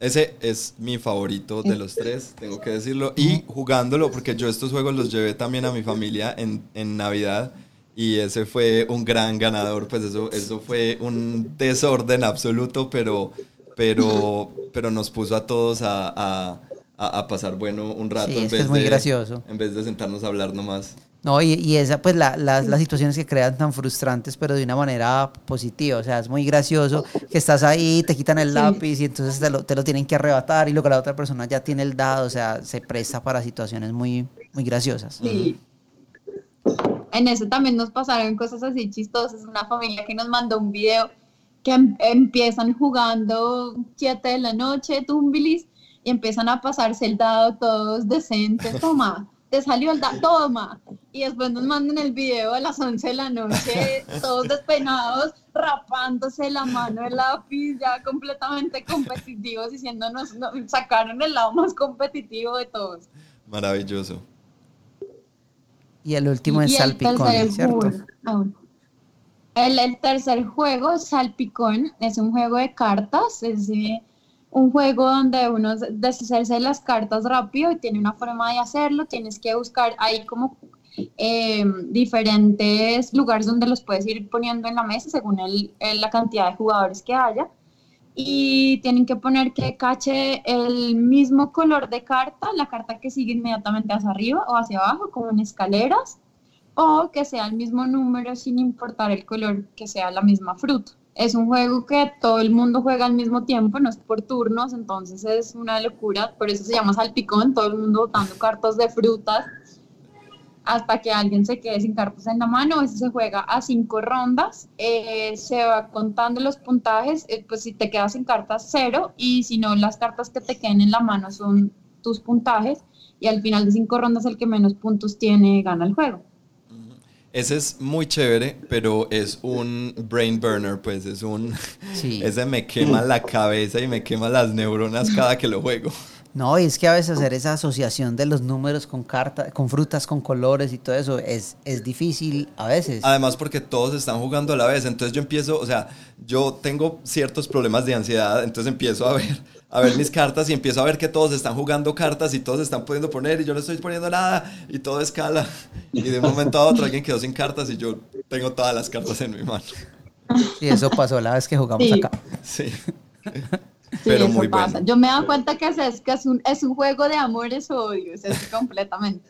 Ese es mi favorito de los tres, tengo que decirlo. Y jugándolo, porque yo estos juegos los llevé también a mi familia en, en Navidad. Y ese fue un gran ganador. Pues eso, eso fue un desorden absoluto, pero, pero, pero nos puso a todos a, a, a pasar bueno un rato. en vez es muy de, gracioso. En vez de sentarnos a hablar nomás. No, y, y esa, pues la, las, las situaciones que crean tan frustrantes, pero de una manera positiva. O sea, es muy gracioso que estás ahí, te quitan el lápiz y entonces te lo, te lo tienen que arrebatar y luego la otra persona ya tiene el dado. O sea, se presta para situaciones muy, muy graciosas. Sí. En eso también nos pasaron cosas así chistosas. Una familia que nos mandó un video que em, empiezan jugando 7 de la noche, tumbilis, y empiezan a pasarse el dado todos decentes. Toma te salió el da, toma. Y después nos mandan el video a las 11 de la noche, todos despeinados, rapándose la mano del lápiz, ya completamente competitivos, diciéndonos, no, sacaron el lado más competitivo de todos. Maravilloso. Y el último es Salpicón, ¿cierto? El, el, tercer juego, Salpicón, es un juego de cartas, es de un juego donde uno deshacerse las cartas rápido y tiene una forma de hacerlo, tienes que buscar ahí como em, diferentes lugares donde los puedes ir poniendo en la mesa según la cantidad de jugadores que haya y tienen que poner que cache el mismo color de carta, la carta que sigue inmediatamente hacia arriba o hacia abajo, como en escaleras, o que sea el mismo número sin importar el color, que sea la misma fruta. Es un juego que todo el mundo juega al mismo tiempo, no es por turnos, entonces es una locura, por eso se llama salpicón, todo el mundo botando cartas de frutas hasta que alguien se quede sin cartas en la mano. Eso se juega a cinco rondas, eh, se va contando los puntajes, eh, pues si te quedas sin cartas, cero, y si no, las cartas que te queden en la mano son tus puntajes, y al final de cinco rondas el que menos puntos tiene gana el juego. Ese es muy chévere, pero es un brain burner, pues es un... Ese me quema la cabeza y me quema las neuronas cada que lo juego. No, y es que a veces hacer esa asociación de los números con cartas, con frutas, con colores y todo eso es, es difícil a veces. Además porque todos están jugando a la vez, entonces yo empiezo, o sea, yo tengo ciertos problemas de ansiedad, entonces empiezo a ver a ver mis cartas y empiezo a ver que todos están jugando cartas y todos están pudiendo poner y yo no estoy poniendo nada y todo escala. Y de un momento a otro alguien quedó sin cartas y yo tengo todas las cartas en mi mano. Y eso pasó la vez que jugamos acá. Sí. Pero muy bueno. Yo me he dado cuenta que es, que es, un, es un juego de amores o odios, es completamente.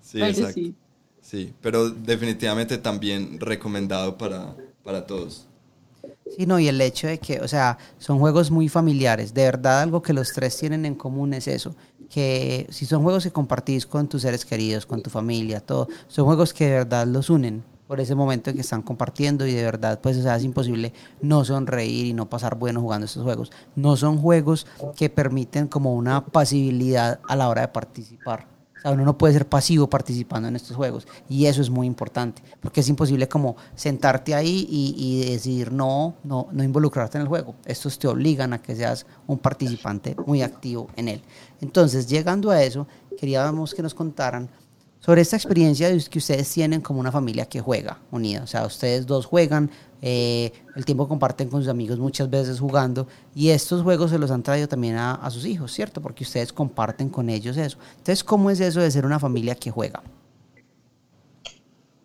Sí, exacto. Sí. sí, pero definitivamente también recomendado para, para todos. Sí, no, y el hecho de que, o sea, son juegos muy familiares. De verdad, algo que los tres tienen en común es eso. Que si son juegos que compartís con tus seres queridos, con tu familia, todo, son juegos que de verdad los unen. por ese momento que están compartiendo y de verdad pues o sea, es imposible no sonreír y no pasar bueno jugando estos juegos. No son juegos que permiten como una pasibilidad a la hora de participar. Uno no puede ser pasivo participando en estos juegos y eso es muy importante porque es imposible como sentarte ahí y, y decidir no, no, no involucrarte en el juego. Estos te obligan a que seas un participante muy activo en él. Entonces, llegando a eso, queríamos que nos contaran sobre esta experiencia que ustedes tienen como una familia que juega unida. O sea, ustedes dos juegan, eh, el tiempo comparten con sus amigos muchas veces jugando y estos juegos se los han traído también a, sus hijos, ¿cierto? Porque ustedes comparten con ellos eso. Entonces, ¿cómo es eso de ser una familia que juega?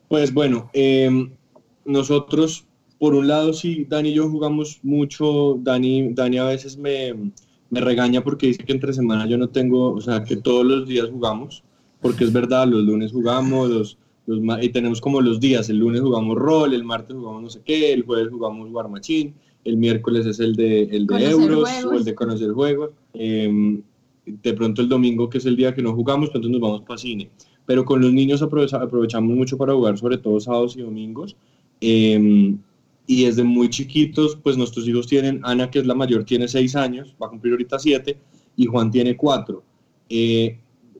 Pues bueno, em, nosotros, por un lado, sí, Dani y yo jugamos mucho. Dani, Dani a veces me, me regaña porque dice que entre semana yo no tengo, o sea, que todos los días jugamos porque es verdad, los lunes jugamos, los, y tenemos como los días, el lunes jugamos rol, el martes jugamos no sé qué, el jueves jugamos War Machine, el miércoles es el de, el de euros o el de conocer juegos, em, de pronto el domingo que es el día que no jugamos, entonces nos vamos para cine. Pero con los niños aprovechamos mucho para jugar, sobre todo sábados y domingos. Em, y desde muy chiquitos, pues nuestros hijos tienen, Ana, que es la mayor, tiene seis años, va a cumplir ahorita siete, y Juan tiene cuatro. Eh,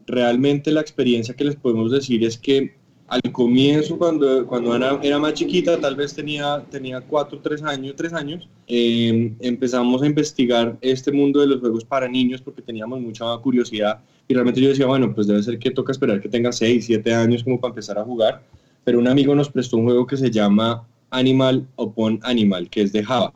realmente la experiencia que les podemos decir es que al comienzo, cuando, cuando Ana era más chiquita, tal vez tenía, tenía cuatro, tres años, tres años, em, empezamos a investigar este mundo de los juegos para niños porque teníamos mucha curiosidad. Y realmente yo decía, bueno, pues debe ser que toca esperar que tenga seis, siete años como para empezar a jugar, pero un amigo nos prestó un juego que se llama Animal Upon Animal, que es de Java.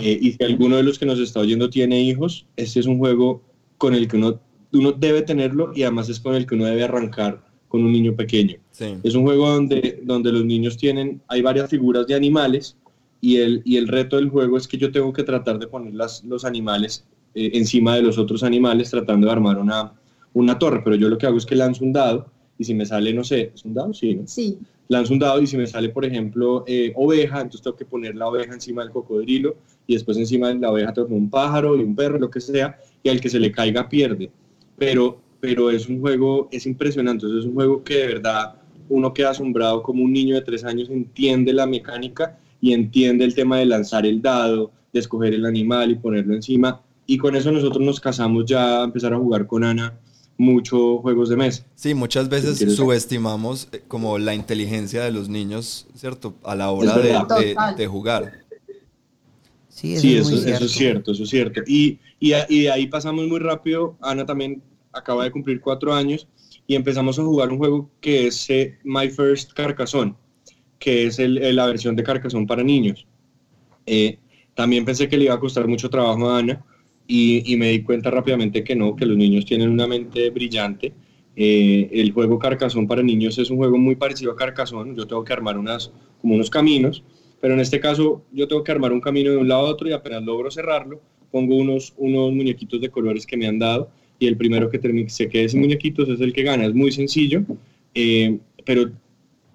Eh, y si alguno de los que nos está oyendo tiene hijos, este es un juego con el que uno uno debe tenerlo y además es con el que uno debe arrancar con un niño pequeño. Es un juego donde, donde los niños tienen, hay varias figuras de animales y el, y el reto del juego es que yo tengo que tratar de poner las, los animales eh, encima de los otros animales tratando de armar una, una torre, pero yo lo que hago es que lanzo un dado y si me sale, no sé, ¿es un dado? Sí, Sí. Lanzo un dado y si me sale, por ejemplo, eh, oveja, entonces tengo que poner la oveja encima del cocodrilo y después encima de la oveja tengo un pájaro y un perro, lo que sea, y al que se le caiga pierde pero, pero es un juego, es impresionante, es un juego que de verdad uno queda asombrado como un niño de tres años entiende la mecánica y entiende el tema de lanzar el dado, de escoger el animal y ponerlo encima. Y con eso nosotros nos casamos ya a empezar a jugar con Ana muchos juegos de mesa. Sí, muchas veces subestimamos eh, como la inteligencia de los niños, ¿cierto? A la hora de, jugar. Sí, eso, es cierto, eso es cierto. Y, y, de ahí pasamos muy rápido. Ana también acaba de cumplir cuatro años y empezamos a jugar un juego que es eh, My First Carcassonne, que es el, la versión de Carcassonne para niños. Eh, también pensé que le iba a costar mucho trabajo a Ana y, y, me di cuenta rápidamente que no, que los niños tienen una mente brillante. Eh, el juego Carcassonne para niños es un juego muy parecido a Carcassonne. Yo tengo que armar unas, como unos caminos, pero en este caso yo tengo que armar un camino de un lado a otro y apenas logro cerrarlo, pongo unos, unos muñequitos de colores que me han dado y el primero que se quede sin muñequitos es el que gana. Es muy sencillo, eh, pero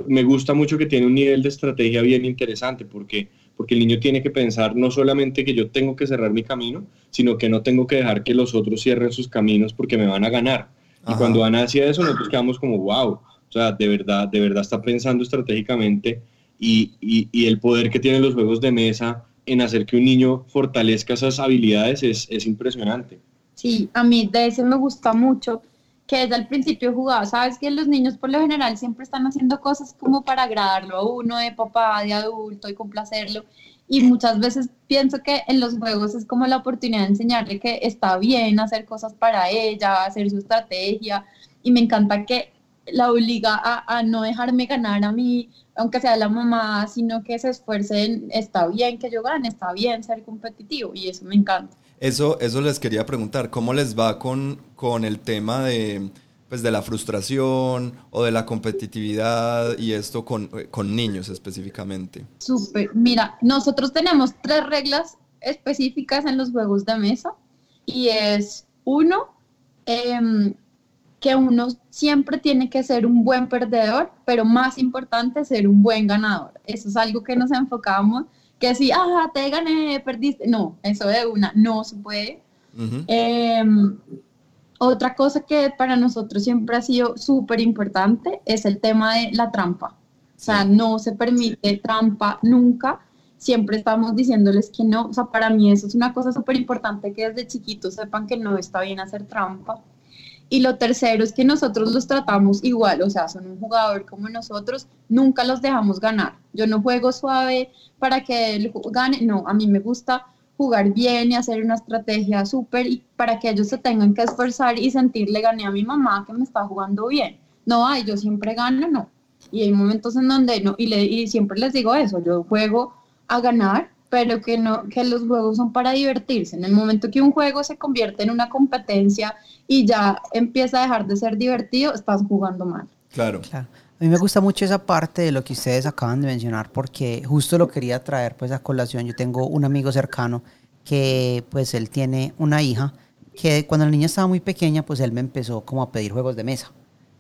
me gusta mucho que tiene un nivel de estrategia bien interesante porque, porque el niño tiene que pensar no solamente que yo tengo que cerrar mi camino, sino que no tengo que dejar que los otros cierren sus caminos porque me van a ganar. Y cuando Ana hacía eso, nosotros quedamos como, wow, o sea, de verdad, de verdad está pensando estratégicamente y, el poder que tienen los juegos de mesa en hacer que un niño fortalezca esas habilidades es, es impresionante. Sí, a mí de ese me gusta mucho, que desde el principio jugaba, sabes que los niños por lo general siempre están haciendo cosas como para agradarlo a uno de papá, de adulto y complacerlo. Y muchas veces pienso que en los juegos es como la oportunidad de enseñarle que está bien hacer cosas para ella, hacer su estrategia. Y me encanta que la obliga a, a no dejarme ganar a mí, aunque sea la mamá, sino que se esfuercen, está bien que yo gane, está bien ser competitivo y eso me encanta. Eso, eso les quería preguntar, ¿cómo les va con, con el tema de, pues, de la frustración o de la competitividad y esto con, con niños específicamente? Súper, mira, nosotros tenemos tres reglas específicas en los juegos de mesa y es uno, eh, que uno siempre tiene que ser un buen perdedor, pero más importante ser un buen ganador. Eso es algo que nos enfocamos, que si, ah, te gané, perdiste. No, eso de una, no se puede. Em, otra cosa que para nosotros siempre ha sido súper importante es el tema de la trampa. O sea, no se permite trampa nunca. Siempre estamos diciéndoles que no. O sea, para mí eso es una cosa súper importante que desde chiquitos sepan que no está bien hacer trampa. Y lo tercero es que nosotros los tratamos igual, o sea, son un jugador como nosotros, nunca los dejamos ganar. Yo no juego suave para que él gane, no, a mí me gusta jugar bien y hacer una estrategia súper y para que ellos se tengan que esforzar y sentirle gané a mi mamá que me está jugando bien. No, ay, yo siempre gano, no. Y hay momentos en donde no, y, siempre les digo eso, yo juego a ganar, pero que no que los juegos son para divertirse. En el momento que un juego se convierte en una competencia y ya empieza a dejar de ser divertido, estás jugando mal. Claro. claro. A mí me gusta mucho esa parte de lo que ustedes acaban de mencionar porque justo lo quería traer pues a colación. Yo tengo un amigo cercano que pues él tiene una hija que cuando la niña estaba muy pequeña pues él me empezó como a pedir juegos de mesa.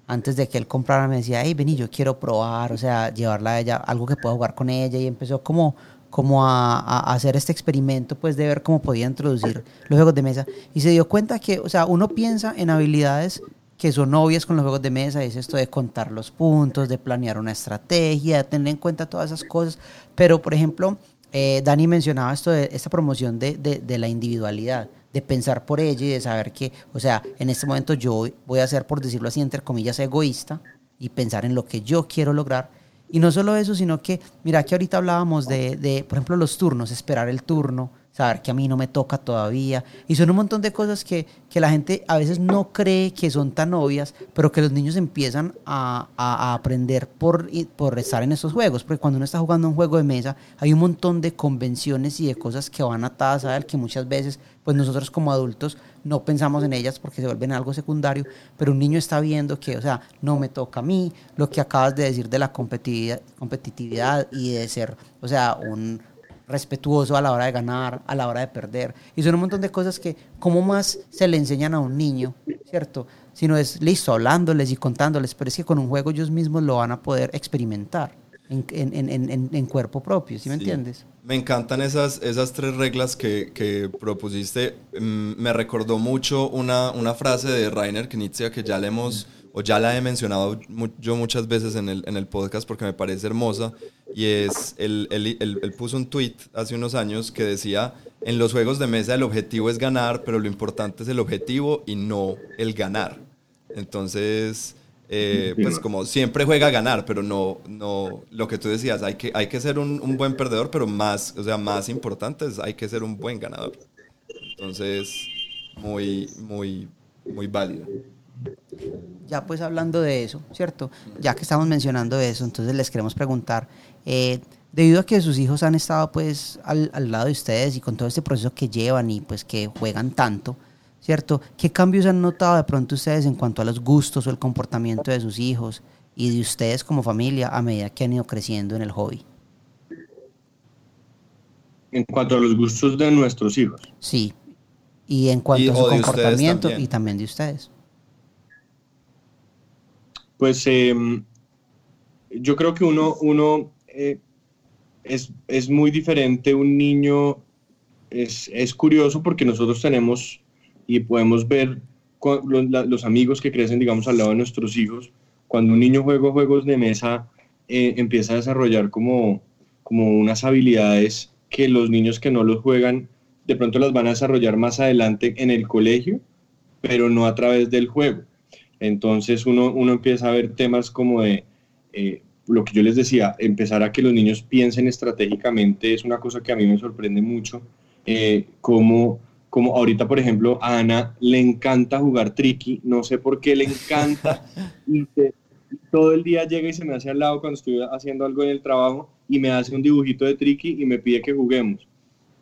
Antes de que él comprara me decía, hey, vení, yo quiero probar, o sea, llevarla a ella, algo que pueda jugar con ella y empezó como como a, hacer este experimento, pues de ver cómo podía introducir los juegos de mesa. Y se dio cuenta que, o sea, uno piensa en habilidades que son obvias con los juegos de mesa, es esto de contar los puntos, de planear una estrategia, de tener en cuenta todas esas cosas. Pero, por ejemplo, eh, Dani mencionaba esto de esta promoción de, de, de, la individualidad, de pensar por ella y de saber que, o sea, en este momento yo voy a ser, por decirlo así, entre comillas, egoísta y pensar en lo que yo quiero lograr y no solo eso, sino que, mira, que ahorita hablábamos de, de, por ejemplo, los turnos, esperar el turno, saber que a mí no me toca todavía. Y son un montón de cosas que, que la gente a veces no cree que son tan obvias, pero que los niños empiezan a, a, aprender por, por estar en estos juegos. Porque cuando uno está jugando un juego de mesa, hay un montón de convenciones y de cosas que van atadas a él que muchas veces, pues nosotros como adultos no pensamos en ellas porque se vuelven algo secundario, pero un niño está viendo que, o sea, no me toca a mí, lo que acabas de decir de la competitividad, competitividad y de ser, o sea, un respetuoso a la hora de ganar, a la hora de perder. Y son un montón de cosas que, ¿cómo más se le enseñan a un niño, cierto? Si no es listo, hablándoles y contándoles, pero es que con un juego ellos mismos lo van a poder experimentar en, en, en, en cuerpo propio, ¿sí me entiendes? Me encantan esas, esas tres reglas que, que propusiste. Mm, me recordó mucho una, una frase de Rainer Knizia que ya le hemos o ya la he mencionado yo muchas veces en el, en el podcast porque me parece hermosa, y es, él, él, puso un tweet hace unos años que decía, en los juegos de mesa el objetivo es ganar, pero lo importante es el objetivo y no el ganar. Entonces, eh, pues como siempre juega a ganar, pero no, no, lo que tú decías, hay que, hay que ser un, un, buen perdedor, pero más, o sea, más importante es hay que ser un buen ganador. Entonces, muy, muy, muy válido. Ya pues hablando de eso, ¿cierto? Ya que estamos mencionando eso, entonces les queremos preguntar, eh, debido a que sus hijos han estado pues al, al, lado de ustedes y con todo este proceso que llevan y pues que juegan tanto, ¿cierto? ¿Qué cambios han notado de pronto ustedes en cuanto a los gustos o el comportamiento de sus hijos y de ustedes como familia a medida que han ido creciendo en el hobby? En cuanto a los gustos de nuestros hijos. Sí. Y en cuanto a su comportamiento y también de ustedes. Pues em, yo creo que uno, uno eh, es, es, muy diferente, un niño es, es, curioso porque nosotros tenemos y podemos ver los, los, amigos que crecen, digamos, al lado de nuestros hijos. Cuando un niño juega juegos de mesa, eh, empieza a desarrollar como, como unas habilidades que los niños que no los juegan, de pronto las van a desarrollar más adelante en el colegio, pero no a través del juego. Entonces uno, uno empieza a ver temas como de eh, lo que yo les decía, empezar a que los niños piensen estratégicamente es una cosa que a mí me sorprende mucho, eh, como, como ahorita, por ejemplo, a Ana le encanta jugar tricky, no sé por qué le encanta, y todo el día llega y se me hace al lado cuando estoy haciendo algo en el trabajo y me hace un dibujito de tricky y me pide que juguemos.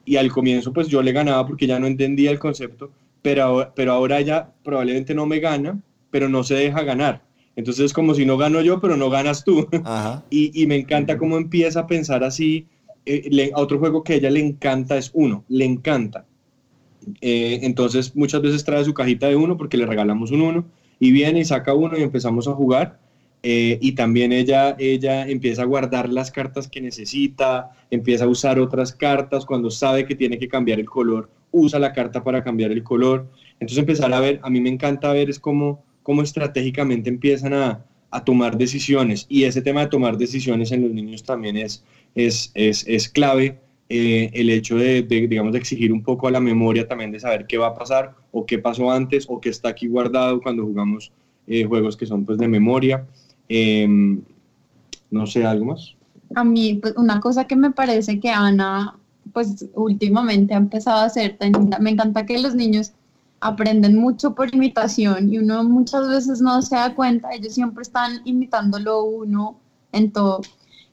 Y al comienzo pues yo le ganaba porque ya no entendía el concepto, pero, pero ahora ya probablemente no me gana pero no se deja ganar. Entonces es como si no gano yo, pero no ganas tú. Y, me encanta cómo empieza a pensar así. Eh, otro juego que a ella le encanta es uno, le encanta. Eh, entonces muchas veces trae su cajita de uno porque le regalamos un uno y viene y saca uno y empezamos a jugar. Eh, y también ella, ella empieza a guardar las cartas que necesita, empieza a usar otras cartas cuando sabe que tiene que cambiar el color, usa la carta para cambiar el color. Entonces empezar a ver, a mí me encanta ver es como cómo estratégicamente empiezan a, a tomar decisiones. Y ese tema de tomar decisiones en los niños también es, es, es, es clave. Eh, el hecho de, digamos, de exigir un poco a la memoria también de saber qué va a pasar o qué pasó antes o qué está aquí guardado cuando jugamos eh, juegos que son pues de memoria. Em, no sé, ¿algo más? A mí, pues, una cosa que me parece que Ana, pues últimamente ha empezado a hacer, me encanta que los niños aprenden mucho por imitación y uno muchas veces no se da cuenta, ellos siempre están imitándolo uno en todo.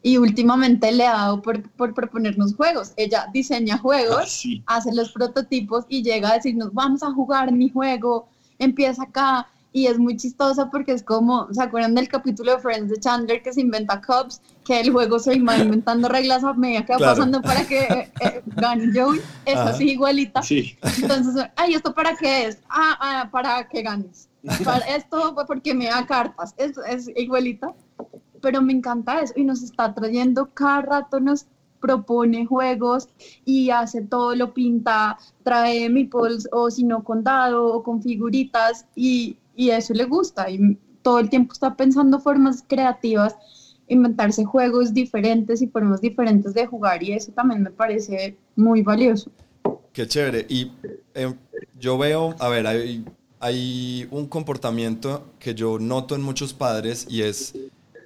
Y últimamente le ha dado por, por proponernos juegos. Ella diseña juegos, ah, hace los prototipos y llega a decirnos, vamos a jugar mi juego, empieza acá, y es muy chistosa porque es como, ¿se acuerdan del capítulo de Friends de Chandler que se inventa Cubs? Que el juego se va inventando reglas a medida que va pasando para que eh, eh, gane Joey. Es así igualita. Sí. Entonces, ay, ¿esto para qué es? Ah, ah para que ganes. Para esto porque me da cartas. Es, es igualita. Pero me encanta eso y nos está trayendo cada rato, nos propone juegos y hace todo, lo pinta, trae meeples o si no con dado o con figuritas y y eso le gusta y todo el tiempo está pensando formas creativas, inventarse juegos diferentes y formas diferentes de jugar y eso también me parece muy valioso. Qué chévere. Y em, yo veo, a ver, hay, hay un comportamiento que yo noto en muchos padres y es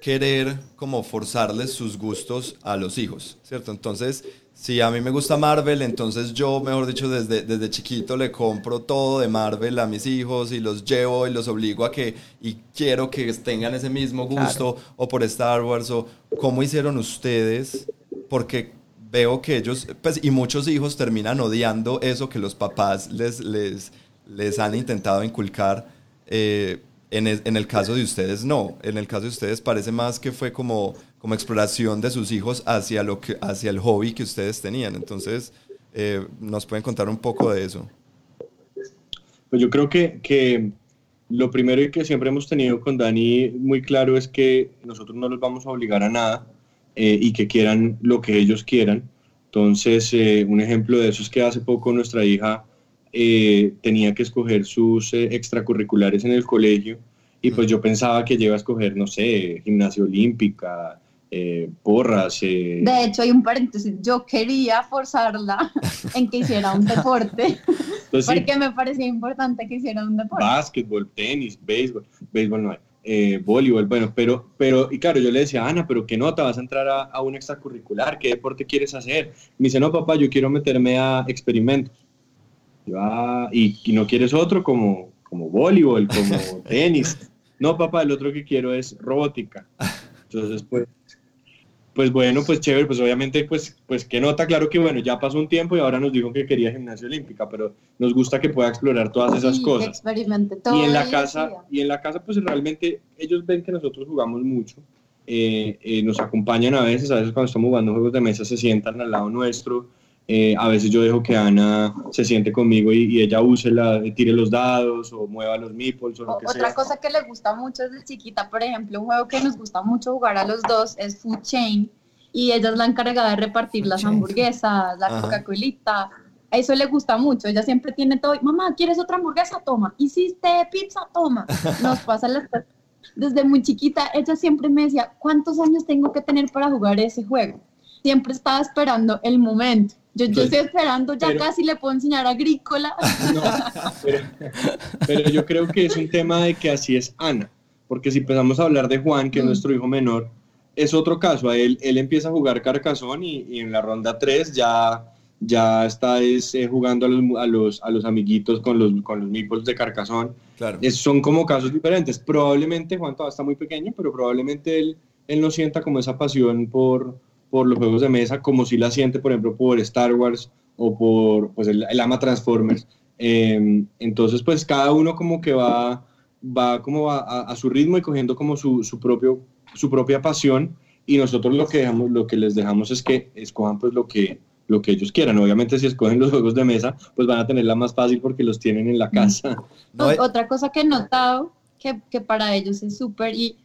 querer como forzarles sus gustos a los hijos, ¿cierto? Entonces, si a mí me gusta Marvel, entonces yo, mejor dicho, desde, desde chiquito le compro todo de Marvel a mis hijos y los llevo y los obligo a que, y quiero que tengan ese mismo gusto, o por Star Wars, o cómo hicieron ustedes, porque veo que ellos, pues, y muchos hijos terminan odiando eso que los papás les, les, les han intentado inculcar. Eh, en el, en el, caso de ustedes no, en el caso de ustedes parece más que fue como, como exploración de sus hijos hacia, lo que, hacia el hobby que ustedes tenían. Entonces, eh, ¿nos pueden contar un poco de eso? Pues yo creo que, que lo primero y que siempre hemos tenido con Dani muy claro es que nosotros no los vamos a obligar a nada eh, y que quieran lo que ellos quieran. Entonces, eh, un ejemplo de eso es que hace poco nuestra hija eh, tenía que escoger sus eh, extracurriculares en el colegio y pues yo pensaba que iba a escoger, no sé, gimnasia olímpica, eh, porras. De hecho, hay un paréntesis, yo quería forzarla en que hiciera un deporte, pues porque me parecía importante que hiciera un deporte. Básquetbol, tenis, béisbol, béisbol no hay. voleibol, bueno, pero, pero, y claro, yo le decía, Ana, pero ¿qué nota vas a entrar a, a un extracurricular? ¿Qué deporte quieres hacer? Me dice, no, papá, yo quiero meterme a experimentos y, no quieres otro como, como voleibol, como tenis. No, papá, el otro que quiero es robótica. Entonces, pues, pues bueno, pues chévere, pues obviamente, pues, pues que nota, claro que bueno, ya pasó un tiempo y ahora nos dijo que quería gimnasia olímpica, pero nos gusta que pueda explorar todas esas cosas. experimente todo. Y en la casa, y en la casa, pues realmente ellos ven que nosotros jugamos mucho, eh, eh, nos acompañan a veces, a veces cuando estamos jugando juegos de mesa se sientan al lado nuestro, eh, a veces yo dejo que Ana se siente conmigo y, ella use la, tire los dados o mueva los meeples o lo que Otra cosa que le gusta mucho desde chiquita, por ejemplo, un juego que nos gusta mucho jugar a los dos es Food Chain y ella es la encargada de repartir las hamburguesas, la Coca-Colita. Eso le gusta mucho. Ella siempre tiene todo. Mamá, ¿quieres otra hamburguesa? Toma. ¿Hiciste pizza? Toma. Nos pasa las Desde muy chiquita, ella siempre me decía, ¿cuántos años tengo que tener para jugar ese juego? Siempre estaba esperando el momento. Yo, yo estoy esperando, ya casi le puedo enseñar agrícola. pero, yo creo que es un tema de que así es Ana, porque si empezamos a hablar de Juan, que es mm. nuestro hijo menor, es otro caso. A él, él empieza a jugar carcazón y, en la ronda 3 ya, ya está es, eh, jugando a los, a los, a, los, amiguitos con los, con los meeples de carcazón. Claro. son como casos diferentes. Probablemente Juan todavía está muy pequeño, pero probablemente él, él no sienta como esa pasión por por los juegos de mesa como si la siente, por ejemplo, por Star Wars o por pues, el, ama Transformers. Em, entonces, pues cada uno como que va, va como a, a, su ritmo y cogiendo como su, su, propio, su propia pasión y nosotros lo que, dejamos, lo que les dejamos es que escojan pues lo que, lo que ellos quieran. Obviamente si escogen los juegos de mesa, pues van a tenerla más fácil porque los tienen en la casa. Otra cosa que he notado que, que para ellos es súper y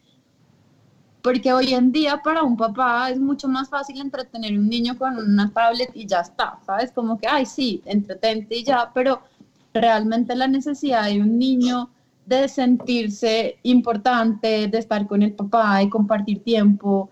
porque hoy en día para un papá es mucho más fácil entretener un niño con una tablet y ya está, ¿sabes? Como que, ay, sí, entretente y ya, pero realmente la necesidad de un niño de sentirse importante, de estar con el papá, de compartir tiempo.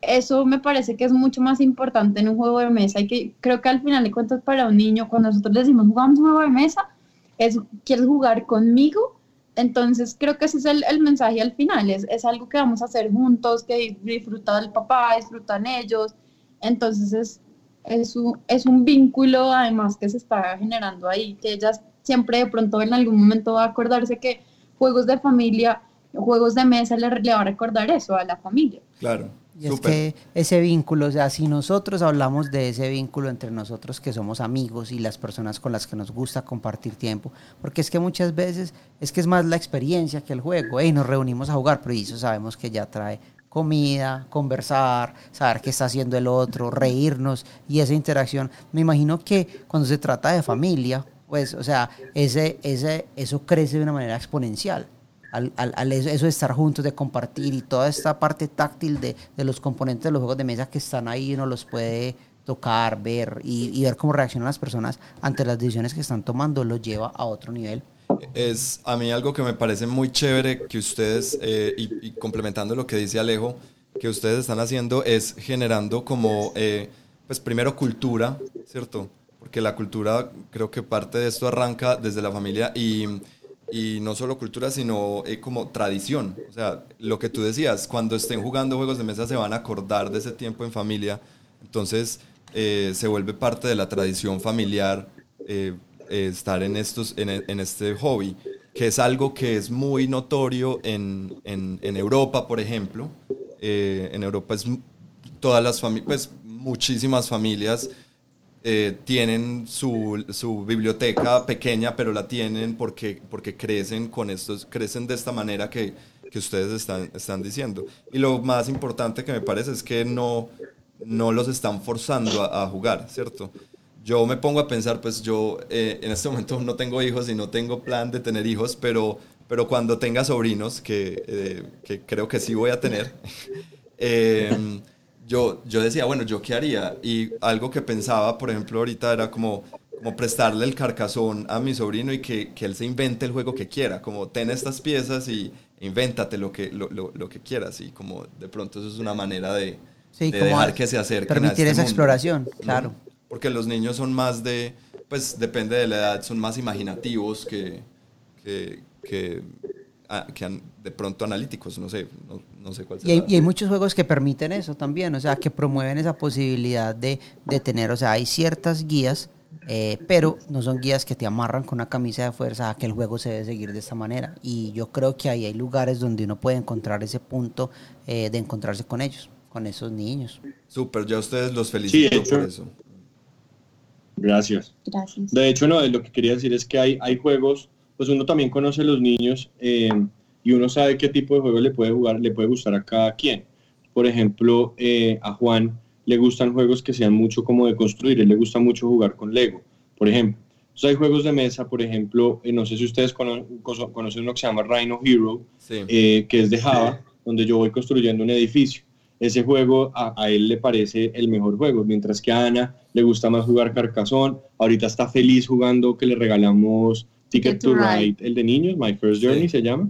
Eso me parece que es mucho más importante en un juego de mesa y que creo que al final de cuentas para un niño, cuando nosotros le decimos jugamos un juego de mesa, es quieres jugar conmigo. Entonces creo que ese es el, mensaje al final, es, es, algo que vamos a hacer juntos, que disfruta el papá, disfrutan ellos. Entonces es, es, un, es un vínculo además que se está generando ahí, que ellas siempre de pronto en algún momento va a acordarse que juegos de familia, juegos de mesa le, le va a recordar eso a la familia. Claro. Y es que ese vínculo, o sea, si nosotros hablamos de ese vínculo entre nosotros que somos amigos y las personas con las que nos gusta compartir tiempo, porque es que muchas veces es que es más la experiencia que el juego, y nos reunimos a jugar, pero eso sabemos que ya trae comida, conversar, saber qué está haciendo el otro, reírnos y esa interacción. Me imagino que cuando se trata de familia, pues, o sea, ese, ese, eso crece de una manera exponencial. Al, al, eso de estar juntos, de compartir y toda esta parte táctil de, de, los componentes de los juegos de mesa que están ahí, uno los puede tocar, ver y, y, ver cómo reaccionan las personas ante las decisiones que están tomando, lo lleva a otro nivel. Es a mí algo que me parece muy chévere que ustedes, eh, y, y, complementando lo que dice Alejo, que ustedes están haciendo es generando como, eh, pues primero cultura, ¿cierto? porque la cultura, creo que parte de esto arranca desde la familia y, y no solo cultura, sino eh, como tradición. O sea, lo que tú decías, cuando estén jugando juegos de mesa se van a acordar de ese tiempo en familia, entonces eh, se vuelve parte de la tradición familiar eh, estar en, estos, en, en, este hobby, que es algo que es muy notorio en, en, en Europa, por ejemplo. en Europa es todas las familias, pues muchísimas familias eh, tienen su, su, biblioteca pequeña, pero la tienen porque, porque crecen con estos, crecen de esta manera que, que ustedes están, están diciendo. Y lo más importante que me parece es que no, no los están forzando a, a jugar, ¿cierto? Yo me pongo a pensar, pues yo eh, en este momento no tengo hijos y no tengo plan de tener hijos, pero, pero cuando tenga sobrinos, que, eh, que creo que sí voy a tener, eh, yo, yo decía, bueno, ¿yo qué haría? Y algo que pensaba, por ejemplo, ahorita era como, como prestarle el carcazón a mi sobrino y que, que él se invente el juego que quiera, como ten estas piezas y invéntate lo que, lo, lo, lo que quieras. Y como de pronto eso es una manera de, sí, de dejar que se acerquen Permitir a este esa mundo, exploración, claro. Porque los niños son más de, pues depende de la edad, son más imaginativos que, que, que, ah, que de pronto analíticos, no sé, no, no sé cuál y hay, y hay, muchos juegos que permiten eso también, o sea, que promueven esa posibilidad de, de tener, o sea, hay ciertas guías, eh, pero no son guías que te amarran con una camisa de fuerza a que el juego se debe seguir de esta manera. Y yo creo que ahí hay lugares donde uno puede encontrar ese punto eh, de encontrarse con ellos, con esos niños. Súper, yo a ustedes los felicito sí, hecho, por eso. Gracias. Gracias. De hecho, no, lo que quería decir es que hay, hay juegos, pues uno también conoce a los niños. Eh, y uno sabe qué tipo de juego le puede jugar, le puede gustar a cada quien. Por ejemplo, eh, a Juan le gustan juegos que sean mucho como de construir, él le gusta mucho jugar con Lego, por ejemplo. Entonces hay juegos de mesa, por ejemplo, eh, no sé si ustedes cono conocen uno que se llama Rhino Hero, sí. eh, que es de Java, sí. donde yo voy construyendo un edificio. Ese juego a, a, él le parece el mejor juego, mientras que a Ana le gusta más jugar Carcassonne. Ahorita está feliz jugando que le regalamos Ticket to Ride, el de niños, My First Journey sí. se llama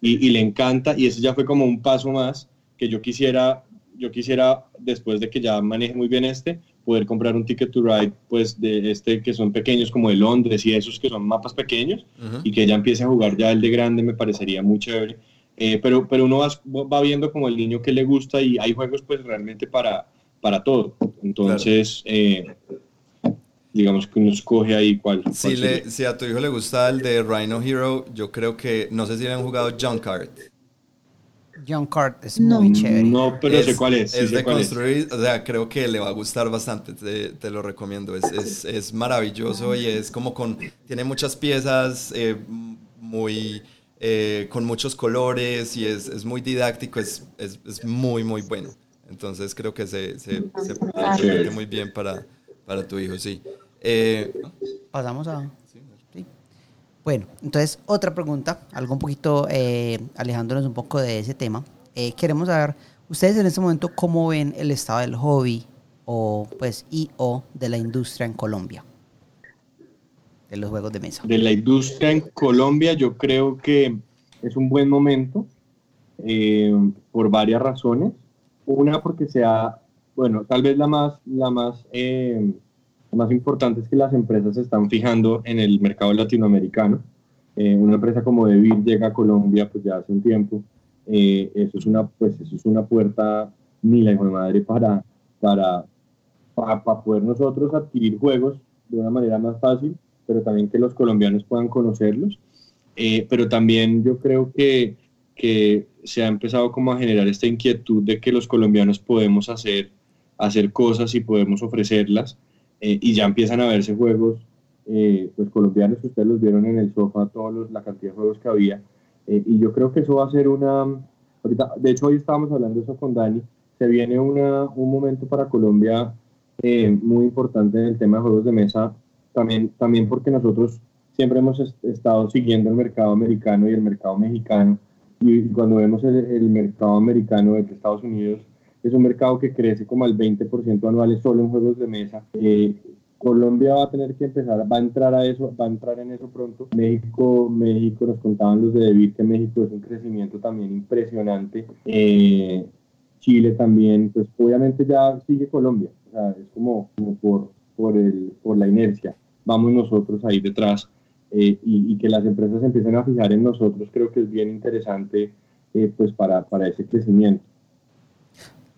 y, y, le encanta y ese ya fue como un paso más que yo quisiera, yo quisiera después de que ya maneje muy bien este, poder comprar un ticket to ride pues de este que son pequeños como de Londres y esos que son mapas pequeños uh -huh. y que ella empiece a jugar ya el de grande me parecería muy chévere. Eh, pero, pero uno va, va, viendo como el niño que le gusta y hay juegos pues realmente para, para todo. Entonces, claro. eh, digamos que uno escoge ahí cuál. cuál si, le, si, a tu hijo le gusta el de Rhino Hero, yo creo que, no sé si le han jugado Junkart. Junkart es no. muy chévere. No, pero es, sé cuál es. Es sí de cuál construir, es. o sea, creo que le va a gustar bastante, te, te lo recomiendo. Es, es, es, maravilloso y es como con, tiene muchas piezas eh, muy, eh, con muchos colores y es, es muy didáctico, es, es, es muy, muy bueno. Entonces creo que se, se, se, se muy bien para, para tu hijo, sí. Eh, Pasamos a... Sí. Bueno, entonces otra pregunta, algo un poquito eh, alejándonos un poco de ese tema. Eh, queremos saber, ustedes en este momento, ¿cómo ven el estado del hobby o pues y o de la industria en Colombia? de los juegos de mesa. De la industria en Colombia yo creo que es un buen momento eh, por varias razones. Una porque sea, bueno, tal vez la más, la más, eh, más importante es que las empresas se están fijando en el mercado latinoamericano. Eh, una empresa como Devir llega a Colombia pues ya hace un tiempo. eso, es una, pues, eso es una puerta ni la de madre para, para, para, para poder nosotros adquirir juegos de una manera más fácil, pero también que los colombianos puedan conocerlos. pero también yo creo que que se ha empezado como a generar esta inquietud de que los colombianos podemos hacer, hacer cosas y podemos ofrecerlas eh, y ya empiezan a verse juegos eh, pues colombianos que ustedes los vieron en el sofá todos la cantidad de juegos que había. Eh, y yo creo que eso va a ser una ahorita, de hecho hoy estábamos hablando eso con Dani se viene una, un momento para Colombia muy importante en el tema de juegos de mesa también, también porque nosotros siempre hemos estado siguiendo el mercado americano y el mercado mexicano y cuando vemos el, mercado americano de Estados Unidos es un mercado que crece como al 20% anual solo en juegos de mesa. Eh, Colombia va a tener que empezar, va a entrar a eso, va a entrar en eso pronto. México, México nos contaban los de Debir que México es un crecimiento también impresionante. Eh, Chile también, pues obviamente ya sigue Colombia, o sea, es como, por, por, el, por la inercia. Vamos nosotros ahí detrás eh, y, que las empresas empiecen a fijar en nosotros, creo que es bien interesante pues para, para, ese crecimiento.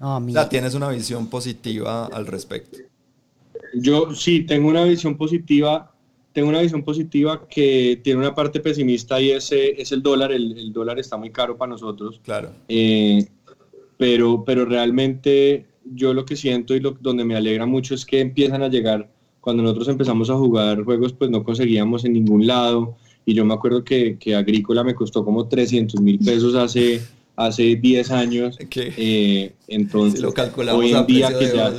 O sea, tienes una visión positiva al respecto. Yo sí, tengo una visión positiva, tengo una visión positiva que tiene una parte pesimista y ese es el dólar, el, dólar está muy caro para nosotros. Claro. Eh, pero, pero realmente yo lo que siento y lo, donde me alegra mucho es que empiezan a llegar cuando nosotros empezamos a jugar juegos, pues no conseguíamos en ningún lado. Y yo me acuerdo que, que Agrícola me costó como 300 mil pesos hace, hace 10 años. Eh, entonces, lo calculamos hoy en día que ya...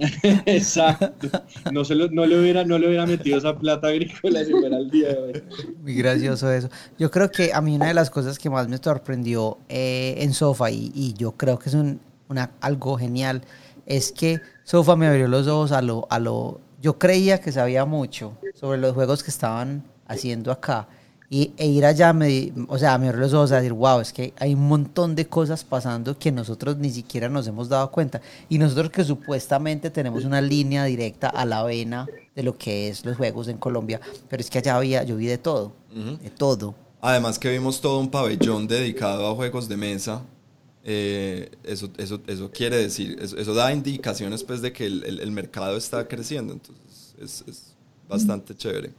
Exacto. No, se lo, no, le hubiera, no le hubiera metido esa plata agrícola si fuera el día de hoy. Muy gracioso eso. Yo creo que a mí una de las cosas que más me sorprendió eh, en Sofa, y, y, yo creo que es un, una, algo genial, es que Sofa me abrió los ojos a lo, a lo... Yo creía que sabía mucho sobre los juegos que estaban haciendo acá. Y, e ir allá, me, o sea, me abrió los ojos a decir, wow, es que hay un montón de cosas pasando que nosotros ni siquiera nos hemos dado cuenta. Y nosotros que supuestamente tenemos una línea directa a la vena de lo que es los juegos en Colombia, pero es que allá había, yo vi de todo, de todo. Además que vimos todo un pabellón dedicado a juegos de mesa eh, eso, eso, eso quiere decir, eso, da indicaciones pues de que el, el, mercado está creciendo, entonces es, es bastante chévere.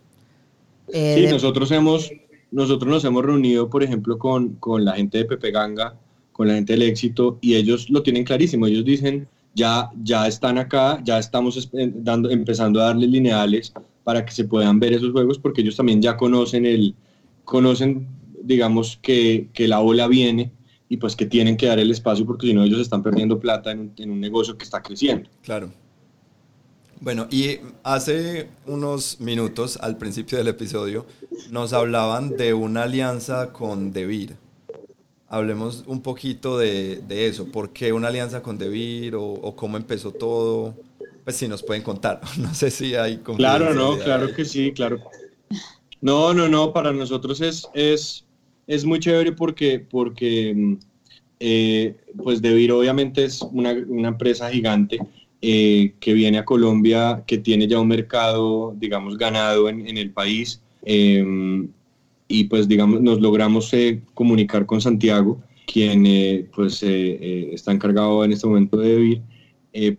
Eh, sí, nosotros, hemos, nosotros nos hemos reunido, por ejemplo, con, con la gente de Pepe Ganga, con la gente del éxito, y ellos lo tienen clarísimo, ellos dicen, ya, ya están acá, ya estamos dando, empezando a darle lineales para que se puedan ver esos juegos, porque ellos también ya conocen el, conocen, digamos, que, que la ola viene, y pues que tienen que dar el espacio porque si no ellos están perdiendo plata en un, negocio que está creciendo. Claro. Bueno, y hace unos minutos, al principio del episodio, nos hablaban de una alianza con Devir. Hablemos un poquito de, eso. ¿Por qué una alianza con Devir o, cómo empezó todo? Pues si nos pueden contar. No sé si hay... Claro, no, claro que sí, claro. No, no, no, para nosotros es, es es muy chévere porque, porque mm, eh, pues Devir obviamente es una, una empresa gigante eh, que viene a Colombia, que tiene ya un mercado, digamos, ganado en, en el país. Em, y pues, digamos, nos logramos eh, comunicar con Santiago, quien pues está encargado en este momento de Devir.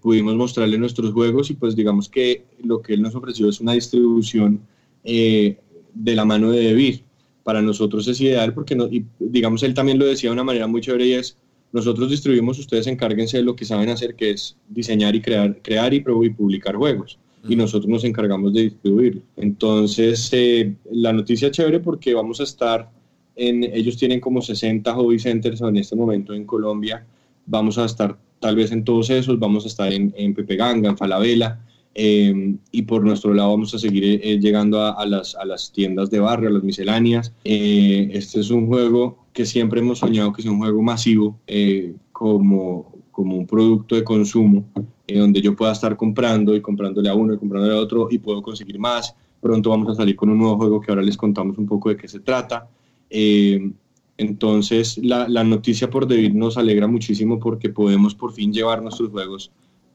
pudimos mostrarle nuestros juegos y pues digamos que lo que él nos ofreció es una distribución de la mano de Devir para nosotros es ideal porque, no, digamos, él también lo decía de una manera muy chévere y es, nosotros distribuimos, ustedes encárguense de lo que saben hacer, que es diseñar y crear, crear y, y publicar juegos. Y nosotros nos encargamos de distribuirlo. Entonces, eh, la noticia es chévere porque vamos a estar en, ellos tienen como 60 hobby centers en este momento en Colombia. Vamos a estar tal vez en todos esos, vamos a estar en, en Pepe Ganga, en Falabella, Em, y por nuestro lado vamos a seguir eh, llegando a, las, a, las, tiendas de barrio, a las misceláneas. Eh, este es un juego que siempre hemos soñado que sea un juego masivo eh, como, como un producto de consumo, donde yo pueda estar comprando y comprándole a uno y comprándole a otro y puedo conseguir más pronto vamos a salir con un nuevo juego que ahora les contamos un poco de qué se trata. Eh, entonces, la, la, noticia por David nos alegra muchísimo porque podemos por fin llevar nuestros juegos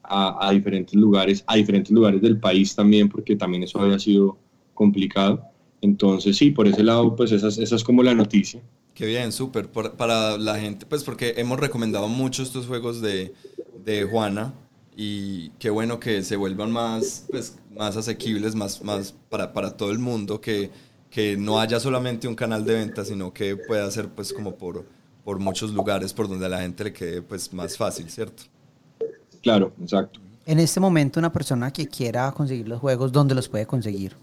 a, a, diferentes lugares, a diferentes lugares del país también, porque también eso había sido complicado. Entonces, sí, por ese lado, pues esa, esa es como la noticia. Qué bien, súper. Para la gente, pues porque hemos recomendado mucho estos juegos de, de Juana y qué bueno que se vuelvan más, pues, más asequibles, más, más para, para todo el mundo, que, que no haya solamente un canal de venta, sino que pueda ser pues como por, por muchos lugares por donde a la gente le quede pues más fácil, ¿cierto? Claro, exacto. En este momento una persona que quiera conseguir los juegos, ¿dónde los puede conseguir?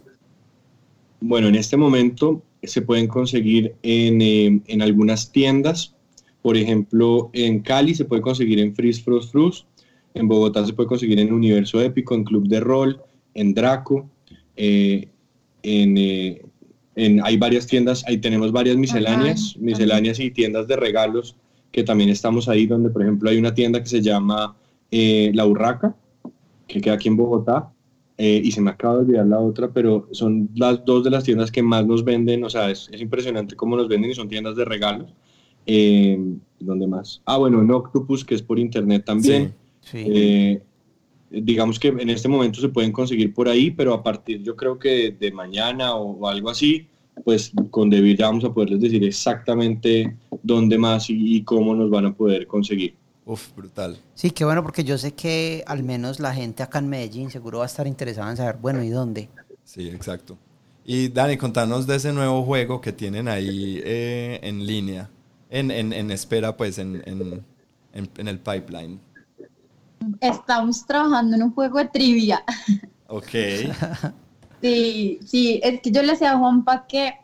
Bueno, en este momento se pueden conseguir en, eh, en algunas tiendas. Por ejemplo, en Cali se puede conseguir en Freeze Frost Fruits. En Bogotá se puede conseguir en Universo Épico, en Club de Rol, en Draco. Eh, en, eh, en, hay varias tiendas, ahí tenemos varias misceláneas, misceláneas y tiendas de regalos que también estamos ahí, donde por ejemplo hay una tienda que se llama La Urraca, que queda aquí en Bogotá, eh, y se me acaba de olvidar la otra, pero son las dos de las tiendas que más nos venden, o sea, es, es impresionante cómo nos venden y son tiendas de regalos. Eh, ¿Dónde más? Ah, bueno, en Octopus, que es por internet también. Sí, sí. Eh, digamos que en este momento se pueden conseguir por ahí, pero a partir yo creo que de, mañana o, o, algo así, pues con David ya vamos a poderles decir exactamente dónde más y, y cómo nos van a poder conseguir. Uf, brutal. Sí, qué bueno, porque yo sé que al menos la gente acá en Medellín seguro va a estar interesada en saber, bueno, ¿y dónde? Sí, exacto. Y Dani, contanos de ese nuevo juego que tienen ahí eh, en línea, en, en, en, espera, pues, en, en, el pipeline. Estamos trabajando en un juego de trivia. Ok. sí, sí, es que yo le decía a Juanpa que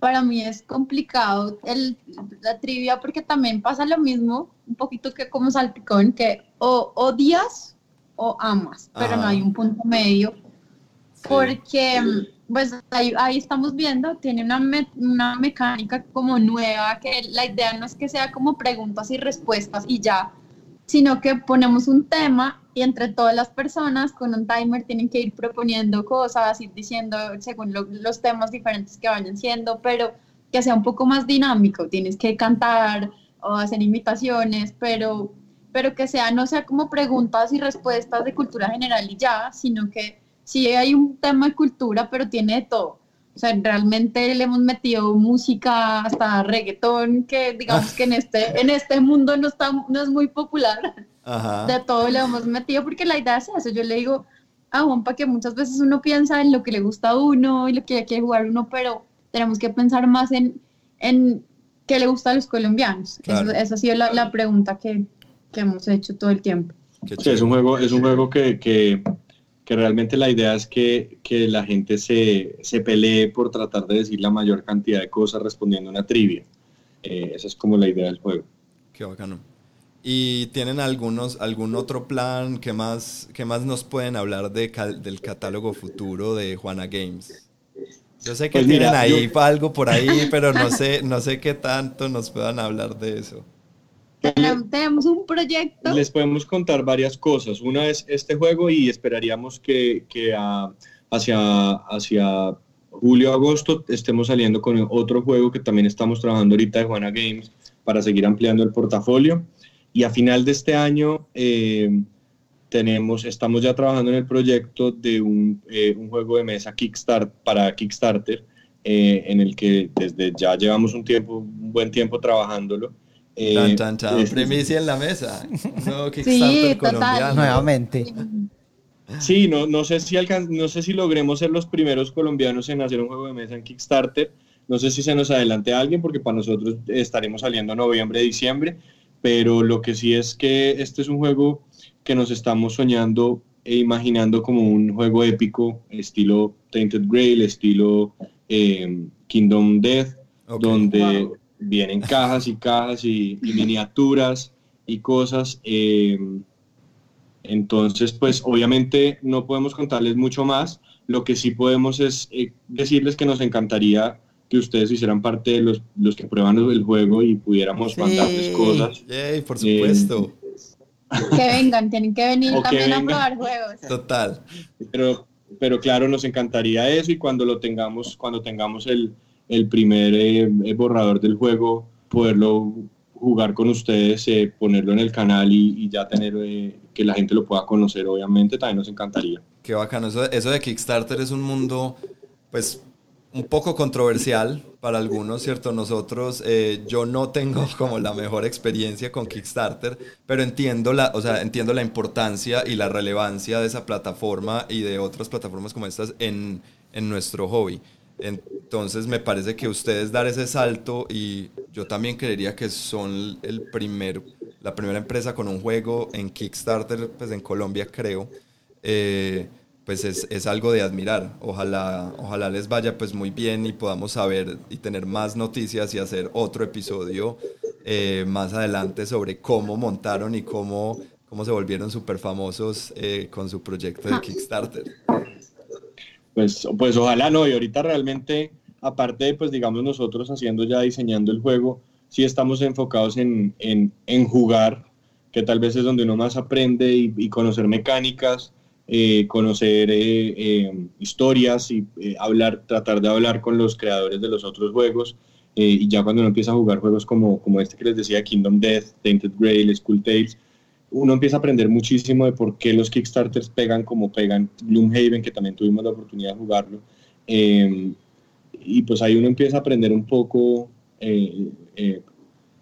para mí es complicado el, la trivia porque también pasa lo mismo, un poquito que como salpicón, que o odias o amas, pero no hay un punto medio. Sí. Porque, pues ahí, ahí, estamos viendo, tiene una, me, una mecánica como nueva, que la idea no es que sea como preguntas y respuestas y ya, sino que ponemos un tema y entre todas las personas con un timer tienen que ir proponiendo cosas, ir diciendo según lo, los temas diferentes que vayan siendo, pero que sea un poco más dinámico, tienes que cantar o hacer imitaciones, pero, pero que sea, no sea como preguntas y respuestas de cultura general y ya, sino que sí hay un tema de cultura, pero tiene de todo. O sea, realmente le hemos metido música hasta reggaetón, que digamos que en este, en este mundo no, está, no es muy popular. Ajá. De todo le hemos metido, porque la idea es eso. Yo le digo a Juanpa que muchas veces uno piensa en lo que le gusta a uno y lo que quiere jugar uno, pero tenemos que pensar más en, en qué le gusta a los colombianos. Claro. Eso, esa ha sido la, la pregunta que, que, hemos hecho todo el tiempo. Sí, es un juego, es un juego que, que que realmente la idea es que, que la gente se, se, pelee por tratar de decir la mayor cantidad de cosas respondiendo a una trivia. Eh, esa es como la idea del juego. Qué bacano. ¿Y tienen algunos, algún otro plan? ¿Qué más, qué más nos pueden hablar de, del catálogo futuro de Juana Games? Yo sé que pues tienen mira, ahí yo... algo por ahí, pero no sé, no sé qué tanto nos puedan hablar de eso. Tenemos un proyecto. Les podemos contar varias cosas. Una es este juego y esperaríamos que, que a, hacia, hacia julio, agosto estemos saliendo con otro juego que también estamos trabajando ahorita de Juana Games para seguir ampliando el portafolio. Y a final de este año eh, tenemos, estamos ya trabajando en el proyecto de un, eh, un juego de mesa Kickstart, para Kickstarter, eh, en el que desde ya llevamos un tiempo, un buen tiempo trabajándolo. Eh, tan, tan, tan. Es, Primicia en la mesa. No, Kickstarter sí, colombiano. Nuevamente. Sí, no, no, sé si alcan no sé si logremos ser los primeros colombianos en hacer un juego de mesa en Kickstarter. No sé si se nos adelante alguien, porque para nosotros estaremos saliendo noviembre, diciembre. Pero lo que sí es que este es un juego que nos estamos soñando e imaginando como un juego épico, estilo Tainted Grail, estilo eh, Kingdom Death, okay. donde wow vienen cajas y cajas y, y miniaturas y cosas. Eh, entonces, pues obviamente no podemos contarles mucho más. Lo que sí podemos es eh, decirles que nos encantaría que ustedes hicieran parte de los, los que prueban el juego y pudiéramos sí. mandarles cosas. Yay, por supuesto. Eh, que vengan, tienen que venir también que a probar juegos. Total. Pero pero claro, nos encantaría eso y cuando lo tengamos, cuando tengamos el, el primer eh, borrador del juego, poderlo jugar con ustedes, eh, ponerlo en el canal y, ya tener eh, que la gente lo pueda conocer, obviamente, también nos encantaría. Qué bacano, eso, eso de Kickstarter es un mundo, pues, un poco controversial para algunos, ¿cierto? Nosotros, eh, yo no tengo como la mejor experiencia con Kickstarter, pero entiendo la, o sea, entiendo la importancia y la relevancia de esa plataforma y de otras plataformas como estas en, en nuestro hobby. Entonces me parece que ustedes dar ese salto y yo también creería que son el primer, la primera empresa con un juego en Kickstarter, pues en Colombia creo. Eh, pues es, es, algo de admirar. Ojalá, ojalá les vaya pues muy bien y podamos saber y tener más noticias y hacer otro episodio eh, más adelante sobre cómo montaron y cómo, cómo se volvieron súper famosos eh, con su proyecto de Kickstarter. Pues, pues ojalá no, y ahorita realmente, aparte de pues digamos nosotros haciendo ya, diseñando el juego, sí estamos enfocados en, en, en jugar, que tal vez es donde uno más aprende y, conocer mecánicas eh, conocer eh, eh, historias y hablar, tratar de hablar con los creadores de los otros juegos. y ya cuando uno empieza a jugar juegos como, como este que les decía, Kingdom Death, Tainted Grail, Skull Tales, uno empieza a aprender muchísimo de por qué los Kickstarters pegan como pegan Gloomhaven, que también tuvimos la oportunidad de jugarlo. y pues ahí uno empieza a aprender un poco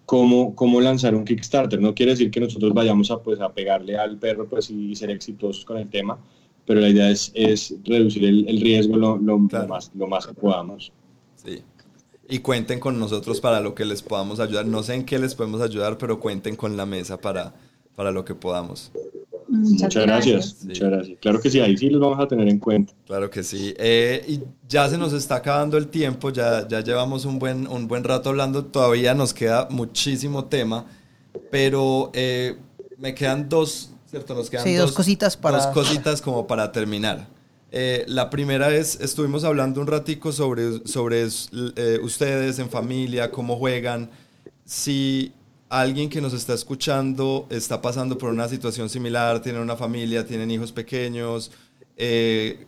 cómo, cómo lanzar un Kickstarter. No quiere decir que nosotros vayamos a, pues, a pegarle al perro pues, y ser exitosos con el tema, pero la idea es, es reducir el, el riesgo lo, lo, más, lo más que podamos. Sí. Y cuenten con nosotros para lo que les podamos ayudar. No sé en qué les podemos ayudar, pero cuenten con la mesa para, para lo que podamos. Muchas, gracias. Muchas gracias. Claro que sí, ahí sí los vamos a tener en cuenta. Claro que sí. Eh, y ya se nos está acabando el tiempo, ya, ya llevamos un buen, un buen rato hablando, todavía nos queda muchísimo tema, pero eh, me quedan dos, ¿cierto? Nos quedan sí, dos, cositas para... Dos cositas como para terminar. Eh, la primera es, estuvimos hablando un ratico sobre, sobre ustedes en familia, cómo juegan. Si alguien que nos está escuchando está pasando por una situación similar, tiene una familia, tienen hijos pequeños, eh,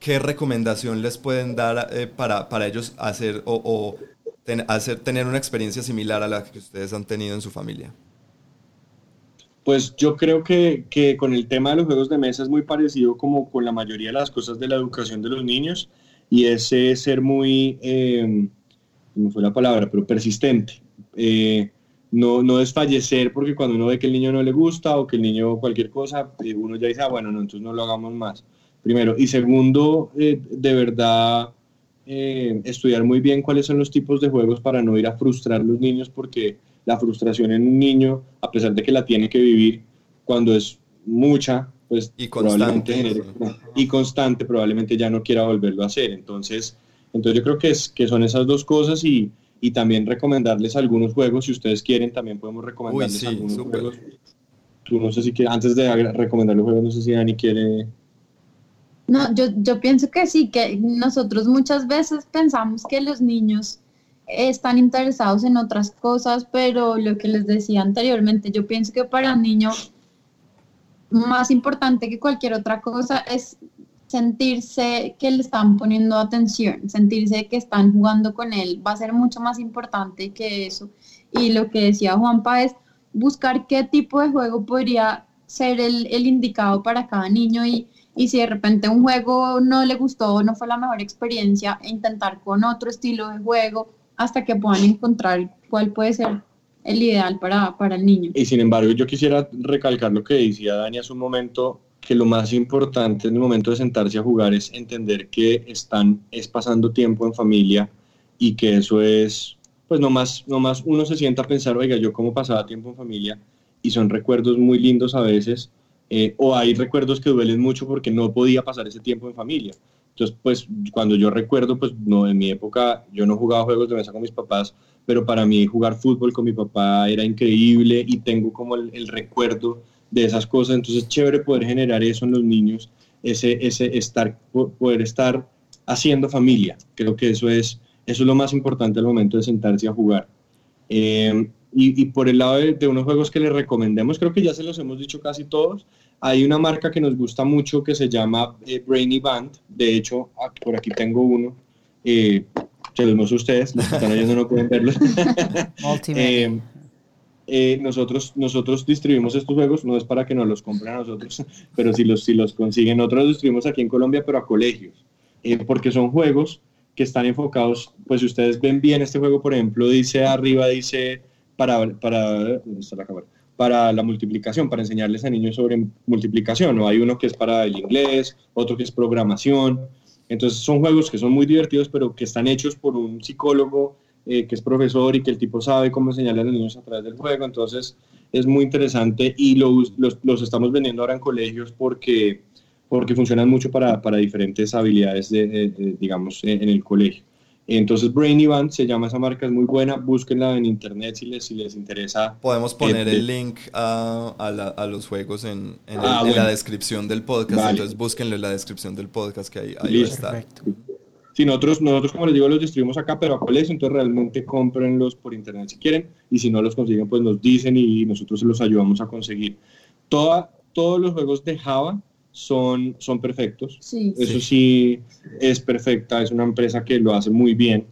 ¿qué recomendación les pueden dar eh, para, para, ellos hacer o, hacer, tener una experiencia similar a la que ustedes han tenido en su familia? Pues yo creo que, que, con el tema de los juegos de mesa es muy parecido como con la mayoría de las cosas de la educación de los niños y ese ser muy, eh, no fue la palabra, pero persistente. Eh, no, no desfallecer porque cuando uno ve que el niño no le gusta o que el niño cualquier cosa, eh, uno ya dice, ah, bueno, no, entonces no lo hagamos más. Primero. Y segundo, eh, de verdad, eh, estudiar muy bien cuáles son los tipos de juegos para no ir a frustrar a los niños porque la frustración en un niño, a pesar de que la tiene que vivir, cuando es mucha, pues y constante, y constante probablemente ya no quiera volverlo a hacer. Entonces, entonces yo creo que, es, que son esas dos cosas y, y también recomendarles algunos juegos. Si ustedes quieren, también podemos recomendarles algunos juegos. Tú no sé si quieres, antes de recomendar los juegos, no sé si Dani quiere. No, yo, yo pienso que sí, que nosotros muchas veces pensamos que los niños están interesados en otras cosas, pero lo que les decía anteriormente, yo pienso que para un niño más importante que cualquier otra cosa es sentirse que le están poniendo atención, sentirse que están jugando con él, va a ser mucho más importante que eso. Y lo que decía Juanpa es buscar qué tipo de juego podría ser el, el indicado para cada niño y, y, si de repente un juego no le gustó no fue la mejor experiencia, intentar con otro estilo de juego hasta que puedan encontrar cuál puede ser el ideal para, para el niño. Y sin embargo, yo quisiera recalcar lo que decía Dani hace un momento que lo más importante en el momento de sentarse a jugar es entender que están es pasando tiempo en familia y que eso es, pues no más, no más uno se sienta a pensar, oiga, yo cómo pasaba tiempo en familia y son recuerdos muy lindos a veces, eh, o hay recuerdos que duelen mucho porque no podía pasar ese tiempo en familia. Entonces, pues cuando yo recuerdo, pues no, en mi época yo no jugaba juegos de mesa con mis papás, pero para mí jugar fútbol con mi papá era increíble y tengo como el, el recuerdo de esas cosas. Entonces es chévere poder generar eso en los niños, ese, ese estar, poder estar haciendo familia. Creo que eso es, eso es lo más importante al momento de sentarse a jugar. Eh, Y, por el lado de, unos juegos que les recomendemos, creo que ya se los hemos dicho casi todos, hay una marca que nos gusta mucho que se llama eh, Brainy Band. De hecho, ah, por aquí tengo uno. Eh, se los muestro a ustedes, los que están oyendo no pueden verlos. eh, nosotros, nosotros distribuimos estos juegos, no es para que nos los compren a nosotros, pero si los, si los consiguen, nosotros los distribuimos aquí en Colombia, pero a colegios, eh, porque son juegos que están enfocados, pues si ustedes ven bien este juego, por ejemplo, dice arriba, dice para, para, la para la multiplicación, para enseñarles a niños sobre multiplicación, ¿no? Hay uno que es para el inglés, otro que es programación, entonces son juegos que son muy divertidos, pero que están hechos por un psicólogo eh, que es profesor y que el tipo sabe cómo enseñarle a los niños a través del juego. Entonces es muy interesante y los, los, estamos vendiendo ahora en colegios porque, porque funcionan mucho para, para diferentes habilidades, de, digamos, en, el colegio. Entonces Brainy Band se llama esa marca, es muy buena, búsquenla en internet si les, si les interesa. Podemos poner el link a, a, los juegos en, en, ah, la descripción del podcast, entonces búsquenlo en la descripción del podcast que ahí, ahí está. Si nosotros, nosotros, como les digo, los distribuimos acá, pero a colegios, entonces realmente cómprenlos por internet si quieren, y si no los consiguen, pues nos dicen y nosotros se los ayudamos a conseguir. Toda, todos los juegos de Java son, son perfectos. Eso sí. es perfecta, es una empresa que lo hace muy bien.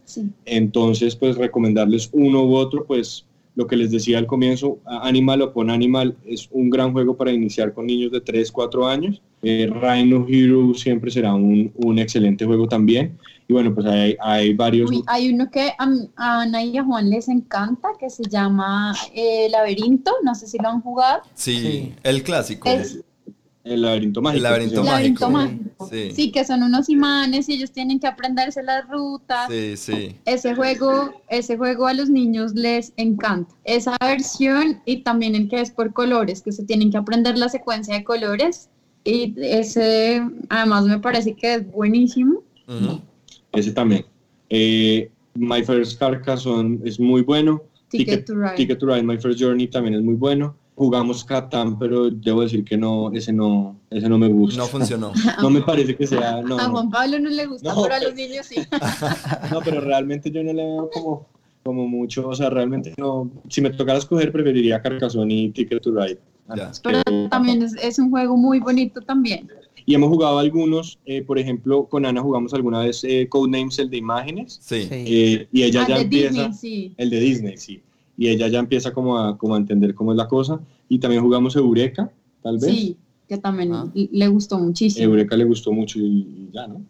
Entonces, pues recomendarles uno u otro, pues lo que les decía al comienzo, Animal o Pon Animal es un gran juego para iniciar con niños de 3, 4 años eh, Rhino Hero siempre será un, un, excelente juego también. Y bueno, pues hay, hay varios. hay uno que a, Ana y a Juan les encanta, que se llama eh, Laberinto. No sé si lo han jugado. Sí, el clásico. El laberinto mágico. El laberinto, mágico. Sí. sí. que son unos imanes y ellos tienen que aprenderse las rutas. Sí, sí. Ese juego, ese juego a los niños les encanta. Esa versión y también el que es por colores, que se tienen que aprender la secuencia de colores y ese, además, me parece que es buenísimo. Ese también. Eh, My First Carcassonne es muy bueno. Ticket, to Ride. Ticket to Ride, My First Journey también es muy bueno. Jugamos Catan, pero debo decir que no, ese no, ese no me gusta. No funcionó. no me parece que sea. No, a Juan Pablo no le gusta, pero a los niños sí. no, pero realmente yo no le veo como, como mucho. O sea, realmente no. Si me tocara escoger, preferiría Carcassonne y Ticket to Ride. Pero también es, un juego muy bonito también. Y hemos jugado algunos, eh, por ejemplo, con Ana jugamos alguna vez eh, Codenames, el de imágenes. Sí. Eh, y ella ah, ya empieza. El de Disney, sí. Y ella ya empieza como a, como a entender cómo es la cosa. Y también jugamos Eureka, tal vez. Sí, que también ah. le gustó muchísimo. Eureka le gustó mucho y, ya, ¿no?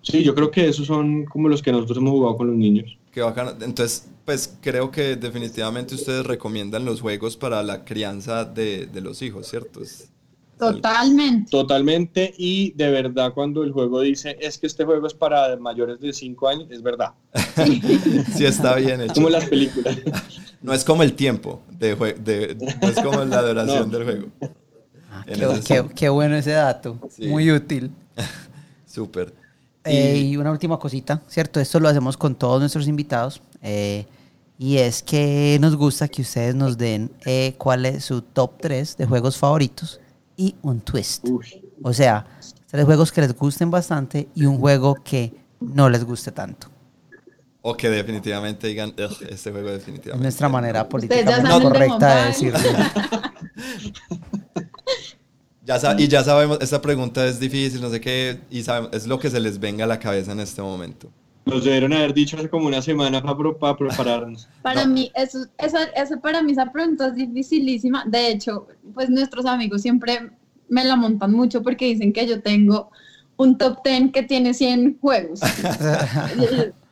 Sí, yo creo que esos son como los que nosotros hemos jugado con los niños. Qué bacano. Entonces, pues creo que definitivamente ustedes recomiendan los juegos para la crianza de, de los hijos, ¿cierto? Totalmente. Totalmente. Y de verdad, cuando el juego dice es que este juego es para mayores de 5 años, es verdad. Sí, está bien hecho. Como las películas. No es como el tiempo, de, de no es como la duración del juego. Ah, qué, qué, bueno ese dato. Muy útil. Súper. Eh, y una última cosita, ¿cierto? Esto lo hacemos con todos nuestros invitados. Eh, y es que nos gusta que ustedes nos den eh, cuál es su top 3 de juegos favoritos y un twist. O sea, tres juegos que les gusten bastante y un juego que no les guste tanto. O que definitivamente digan, este juego definitivamente. Es nuestra manera políticamente correcta de decirlo. Ya y ya sabemos, esta pregunta es difícil, no sé qué, y sabemos, es lo que se les venga a la cabeza en este momento. Nos debieron haber dicho hace como una semana para, prepararnos. Para mí, eso, eso, eso, para mí esa pregunta es dificilísima. De hecho, pues nuestros amigos siempre me la montan mucho porque dicen que yo tengo un top 10 que tiene 100 juegos.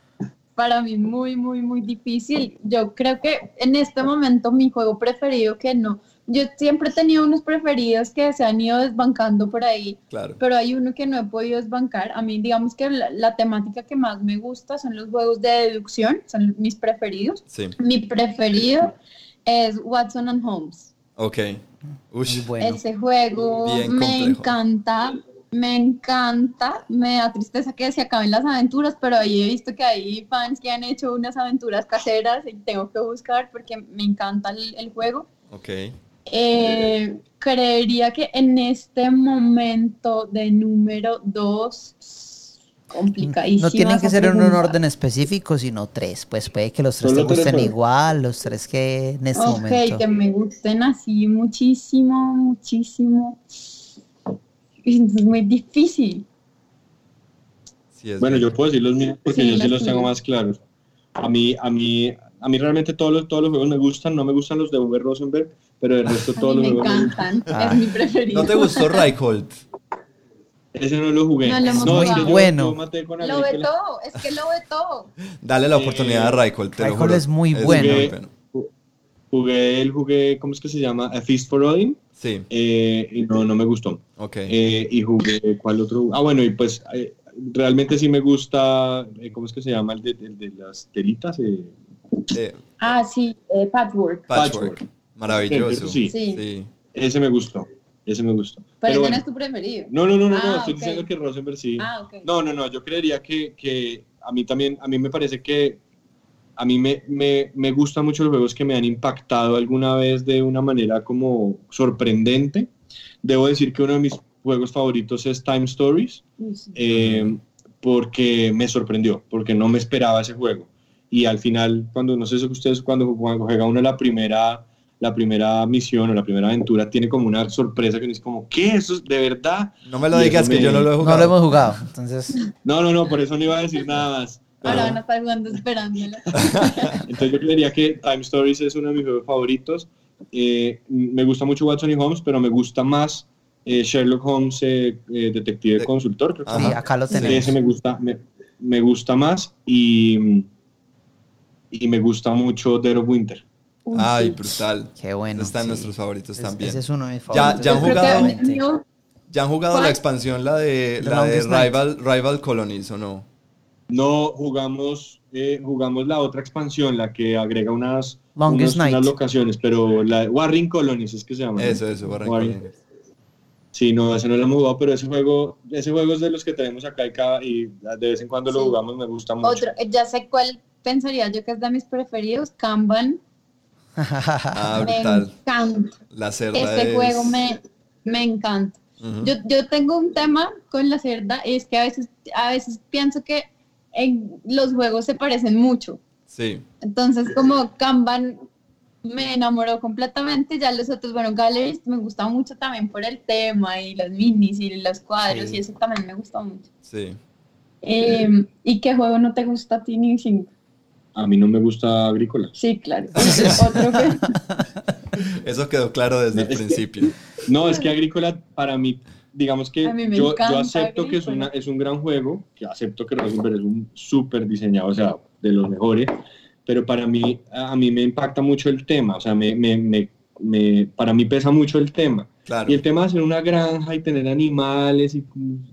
para mí muy, muy, muy difícil. Yo creo que en este momento mi juego preferido que no, yo siempre he tenido unos preferidos que se han ido desbancando por ahí, pero hay uno que no he podido desbancar. A mí, digamos que la, temática que más me gusta son los juegos de deducción, son mis preferidos. Mi preferido es Watson and Holmes. Ok. Ese juego me encanta, me encanta, me da tristeza que se acaben las aventuras, pero ahí he visto que hay fans que han hecho unas aventuras caseras y tengo que buscar porque me encanta el, el juego. Ok. Eh, creería que en este momento de número dos. complicadísimas. No tienen que ser en un orden específico, sino tres. Pues puede que los tres Solo te gusten igual, los tres que en este Ok, momento. que me gusten así muchísimo, muchísimo. Es muy difícil. Sí, es Bueno, verdad. yo puedo decir los míos porque Sí, yo sí los tengo más claros. A mí, a mí, a mí realmente todos los, todos los juegos me gustan. No me gustan los de Uwe Rosenberg, pero el resto A todos mí los me juegos me gustan. encantan. Ah. Es mi preferido. ¿No te gustó Reichhold? Ese no lo jugué. No lo hemos es que Bueno. yo maté con Lo vetó, es que lo vetó. Dale la Eh, oportunidad a Reichhold, te lo juro. es muy bueno. muy Jugué, jugué el jugué, ¿cómo es que se llama? A Feast for Odin. Sí, eh, y no, no me gustó. ok. Eh, y jugué, ¿cuál otro? Ah, bueno, y pues eh, realmente sí me gusta, eh, ¿cómo es que se llama? El de, el de las telitas. eh, Eh, Ah, sí, eh, Patchwork. patchwork. Patchwork. Maravilloso. Sí. Sí. sí. ese me gustó, ese me gustó. Pero, Pero ese bueno. no es tu preferido. No, no, no, no, no, Ah, estoy diciendo que Rosenberg sí. Ah. No, no, no, yo creería que, que a mí también, a mí me parece que a mí me, me, me gustan mucho los juegos que me han impactado alguna vez de una manera como sorprendente. Debo decir que uno de mis juegos favoritos es Time Stories, eh, porque me sorprendió, porque no me esperaba ese juego. Y al final, cuando, no sé si ustedes, cuando, cuando juega uno la primera, la primera misión o la primera aventura, tiene como una sorpresa que uno dice como, ¿qué? ¿Eso es de verdad? No me lo Y digas que me- yo no lo he No jugado. lo hemos jugado. Entonces, No, no, no, por eso no iba a decir nada más. Ahora van a estar jugando esperándolo. Entonces yo creería que Time Stories es uno de mis juegos favoritos. Eh, me gusta mucho Watson y Holmes, pero me gusta más eh, Sherlock Holmes, eh, eh, Detective De- Consultor. creo que Ajá. sí, acá lo tenemos. ese me gusta, me, me gusta más y, y me gusta mucho Dead of Winter. Uy, Ay, sí. brutal. Qué bueno. Está en sí. nuestros favoritos Es- también. Ese es uno de mis Ya- favoritos. ya han creo que jugado- ¿Ya han jugado ¿Cuál? la expansión, la de, la de. Rival, Rival Colonies o no? No jugamos, eh, jugamos la otra expansión, la que agrega unas, unas, locaciones, pero la Warring Colonies es que se llama. ¿no? Eso, eso, Warren Warring. Colonies. Sí, no, ese no lo hemos jugado, pero ese juego, ese juego es de los que tenemos acá y, cada, y de vez en cuando lo jugamos, me gusta mucho. Otro, eh, ya sé cuál pensaría yo que es de mis preferidos, Kanban. Ah, me brutal. encanta. La cerda Este es... juego me, me encanta. Yo, yo tengo un tema con la cerda, es que a veces, a veces pienso que en los juegos se parecen mucho. Sí. Entonces, como Kanban me enamoró completamente, ya los otros, bueno, Galleries me gusta mucho también por el tema y los minis y los cuadros Sí. y eso también me gusta mucho. Sí. Eh, ¿Y qué juego no te gusta a ti? A mí no me gusta Agrícola. Sí, claro. Otro que- Eso quedó claro desde el que- principio. No, es que Agrícola para mí, digamos que yo, yo acepto que es, una, es un gran juego, que acepto que Rosenberg es un súper diseñado, o sea, de los mejores, pero para mí, a a mí me impacta mucho el tema, o sea, me, me, me, me- para mí pesa mucho el tema. Claro. Y el tema de hacer una granja y tener animales y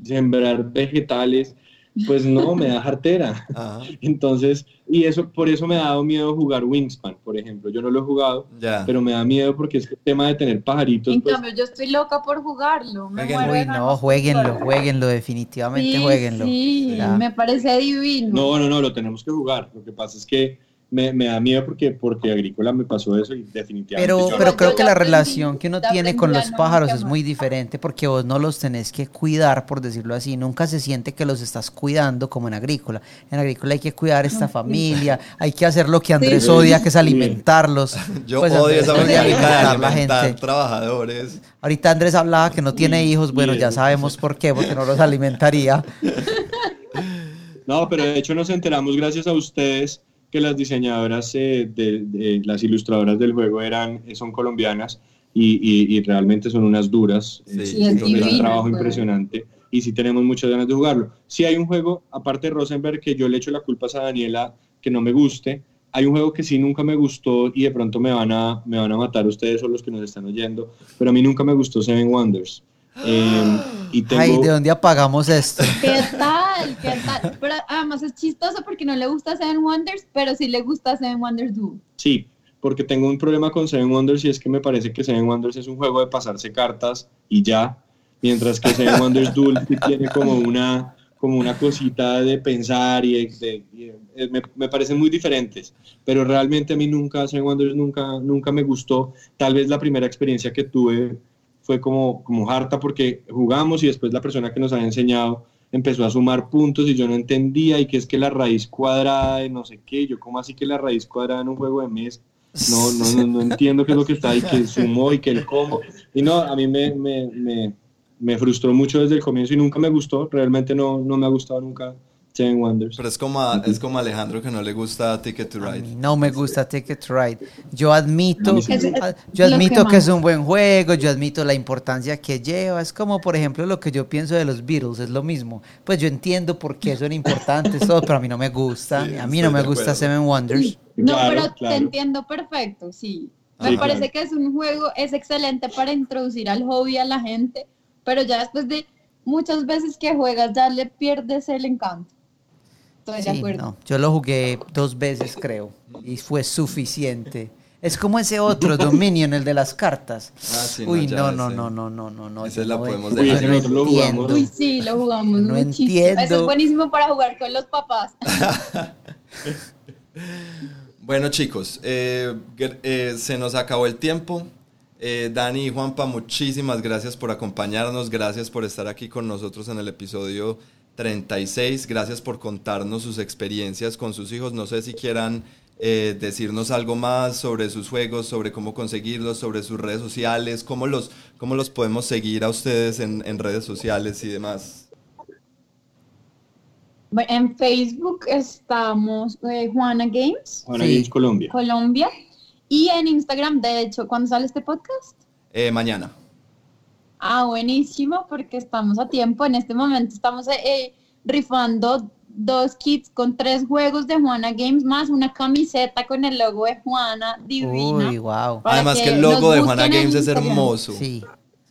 sembrar vegetales, pues no, me da jartera. Ajá. Entonces, y eso, por eso me ha dado miedo jugar Wingspan, por ejemplo. Yo no lo he jugado, Ya. pero me da miedo porque es que el tema de tener pajaritos, En pues, cambio, yo estoy loca por jugarlo. Me Uy, no, jueguenlo, jueguenlo, definitivamente Sí, jueguenlo. Sí, Ya. me parece divino. no, no, no, lo tenemos que jugar. Lo que pasa es que me, me da miedo porque, porque Agrícola me pasó eso y definitivamente Pero, yo pero no. creo que la relación que uno tiene con los pájaros es muy diferente porque vos no los tenés que cuidar, por decirlo así. Nunca se siente que los estás cuidando como en agrícola. En agrícola hay que cuidar esta familia, hay que hacer lo que Andrés Sí. odia, que es alimentarlos. Yo Pues odio Andrés esa odia mecánica de alimentar la gente. trabajadores. Ahorita Andrés hablaba que no tiene hijos, bueno, ya sabemos por qué, porque no los alimentaría. No, pero de hecho nos enteramos gracias a ustedes que las diseñadoras, eh, de, de- las ilustradoras del juego eran, eh, son colombianas y, y- y realmente son unas duras. Sí, eh, Sí, es un trabajo juego. impresionante y sí tenemos muchas ganas de jugarlo. Si hay un juego, aparte de Rosenberg, que yo le echo la culpa a Daniela que no me guste, hay un juego que sí nunca me gustó y de pronto me van a, me van a matar ustedes o los que nos están oyendo, pero a mí nunca me gustó Seven Wonders. Eh, y tengo, Ay, ¿de dónde apagamos esto? ¿Qué tal? ¿Qué tal? Pero además es chistoso porque no le gusta Seven Wonders, pero sí le gusta Seven Wonders Duel. Sí, porque tengo un problema con Seven Wonders y es que me parece que Seven Wonders es un juego de pasarse cartas y ya, mientras que Seven Wonders Duel tiene como una, como una cosita de pensar y, de- y, eh, me, me parecen muy diferentes, pero realmente a mí nunca, Seven Wonders nunca, nunca me gustó. Tal vez la primera experiencia que tuve fue como, como harta porque jugamos y después la persona que nos había enseñado empezó a sumar puntos y yo no entendía y que es que la raíz cuadrada de no sé qué, yo como así que la raíz cuadrada en un juego de mesa, no, no, no, entiendo qué es lo que está ahí, que sumó y que el cómo, y no, a mí me, me, me, me frustró mucho desde el comienzo y nunca me gustó, realmente no, no me ha gustado nunca pero es como, es como Alejandro que no le gusta Ticket to Ride. no me gusta Ticket to Ride. Yo admito, yo admito que, es un buen juego, yo admito la importancia que lleva. Es como, por ejemplo, lo que yo pienso de los Beatles, es lo mismo. Pues yo entiendo por qué son importantes, todo, pero a mí no me gusta. a mí no me gusta Seven Wonders. No, pero te entiendo perfecto, sí. Me parece que es un juego, es excelente para introducir al hobby a la gente, pero ya después de muchas veces que juegas ya le pierdes el encanto yo lo jugué dos veces, creo, y fue suficiente. Es como ese otro Dominion, el de las cartas. Ah, sí, Uy, no, no, no, no, no, no, no. Ese la podemos dejar. lo jugamos. Uy, sí, lo jugamos no muchísimo. Entiendo. Eso es buenísimo para jugar con los papás. bueno, chicos, eh, eh, se nos acabó el tiempo. Eh, Dani y Juanpa, muchísimas gracias por acompañarnos. Gracias por estar aquí con nosotros en el episodio 36. Gracias por contarnos sus experiencias con sus hijos. No sé si quieran eh, decirnos algo más sobre sus juegos, sobre cómo conseguirlos, sobre sus redes sociales, cómo los, cómo los podemos seguir a ustedes en, redes sociales y demás. En Facebook estamos eh, Juana Games. Juana Games Colombia. Colombia. Y en Instagram, de hecho, ¿cuándo sale este podcast? Eh, mañana. Ah, buenísimo, porque estamos a tiempo. En este momento estamos eh, eh, rifando dos kits con tres juegos de Juana Games más una camiseta con el logo de Juana divina. Uy, wow. Además que, el logo de Juana Games es hermoso. Sí,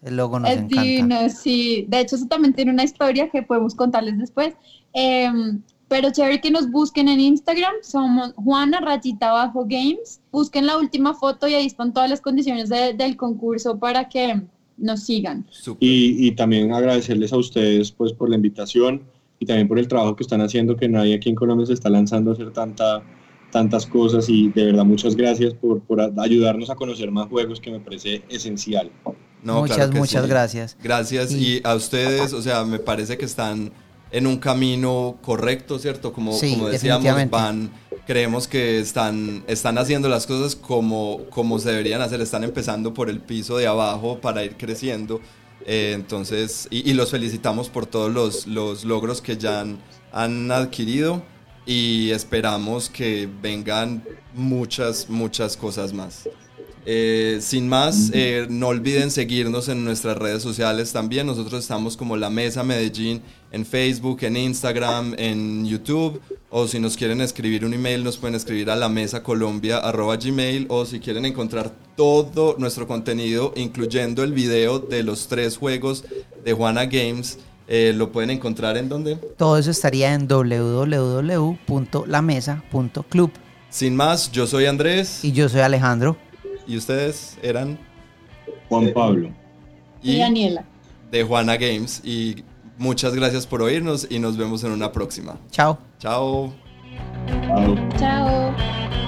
el logo nos es encanta. divino, sí. De hecho, eso también tiene una historia que podemos contarles después. Em, pero chévere que nos busquen en Instagram, somos Juana Rayita Bajo Games. Busquen la última foto y ahí están todas las condiciones del concurso para que nos sigan. Y, también agradecerles a ustedes pues por la invitación y también por el trabajo que están haciendo, que nadie aquí en Colombia se está lanzando a hacer tanta, tantas cosas y de verdad muchas gracias por, por ayudarnos a conocer más juegos que me parece esencial. muchas, muchas gracias. Gracias y a ustedes, o sea, me parece que están en un camino correcto, ¿cierto? Como, como decíamos, van creemos que están, están haciendo las cosas como, como se deberían hacer, están empezando por el piso de abajo para ir creciendo. Eh, entonces, y, los felicitamos por todos los, los logros que ya han, han, adquirido y esperamos que vengan muchas, muchas cosas más. Eh, sin más, eh, no olviden seguirnos en nuestras redes sociales también. Nosotros estamos como La Mesa Medellín en Facebook, en Instagram, en YouTube. O si nos quieren escribir un email, nos pueden escribir a la mesa colombia gmail. O si quieren encontrar todo nuestro contenido, incluyendo el video de los tres juegos de Juana Games, eh, lo pueden encontrar en donde. Todo eso estaría en www.lamesa.club. Sin más, yo soy Andrés. Y yo soy Alejandro. ¿Y ustedes eran? Juan Pablo. Y, Daniela. De Juana Games. Y muchas gracias por oírnos y nos vemos en una próxima. Chao. Chao. Chao. Chao.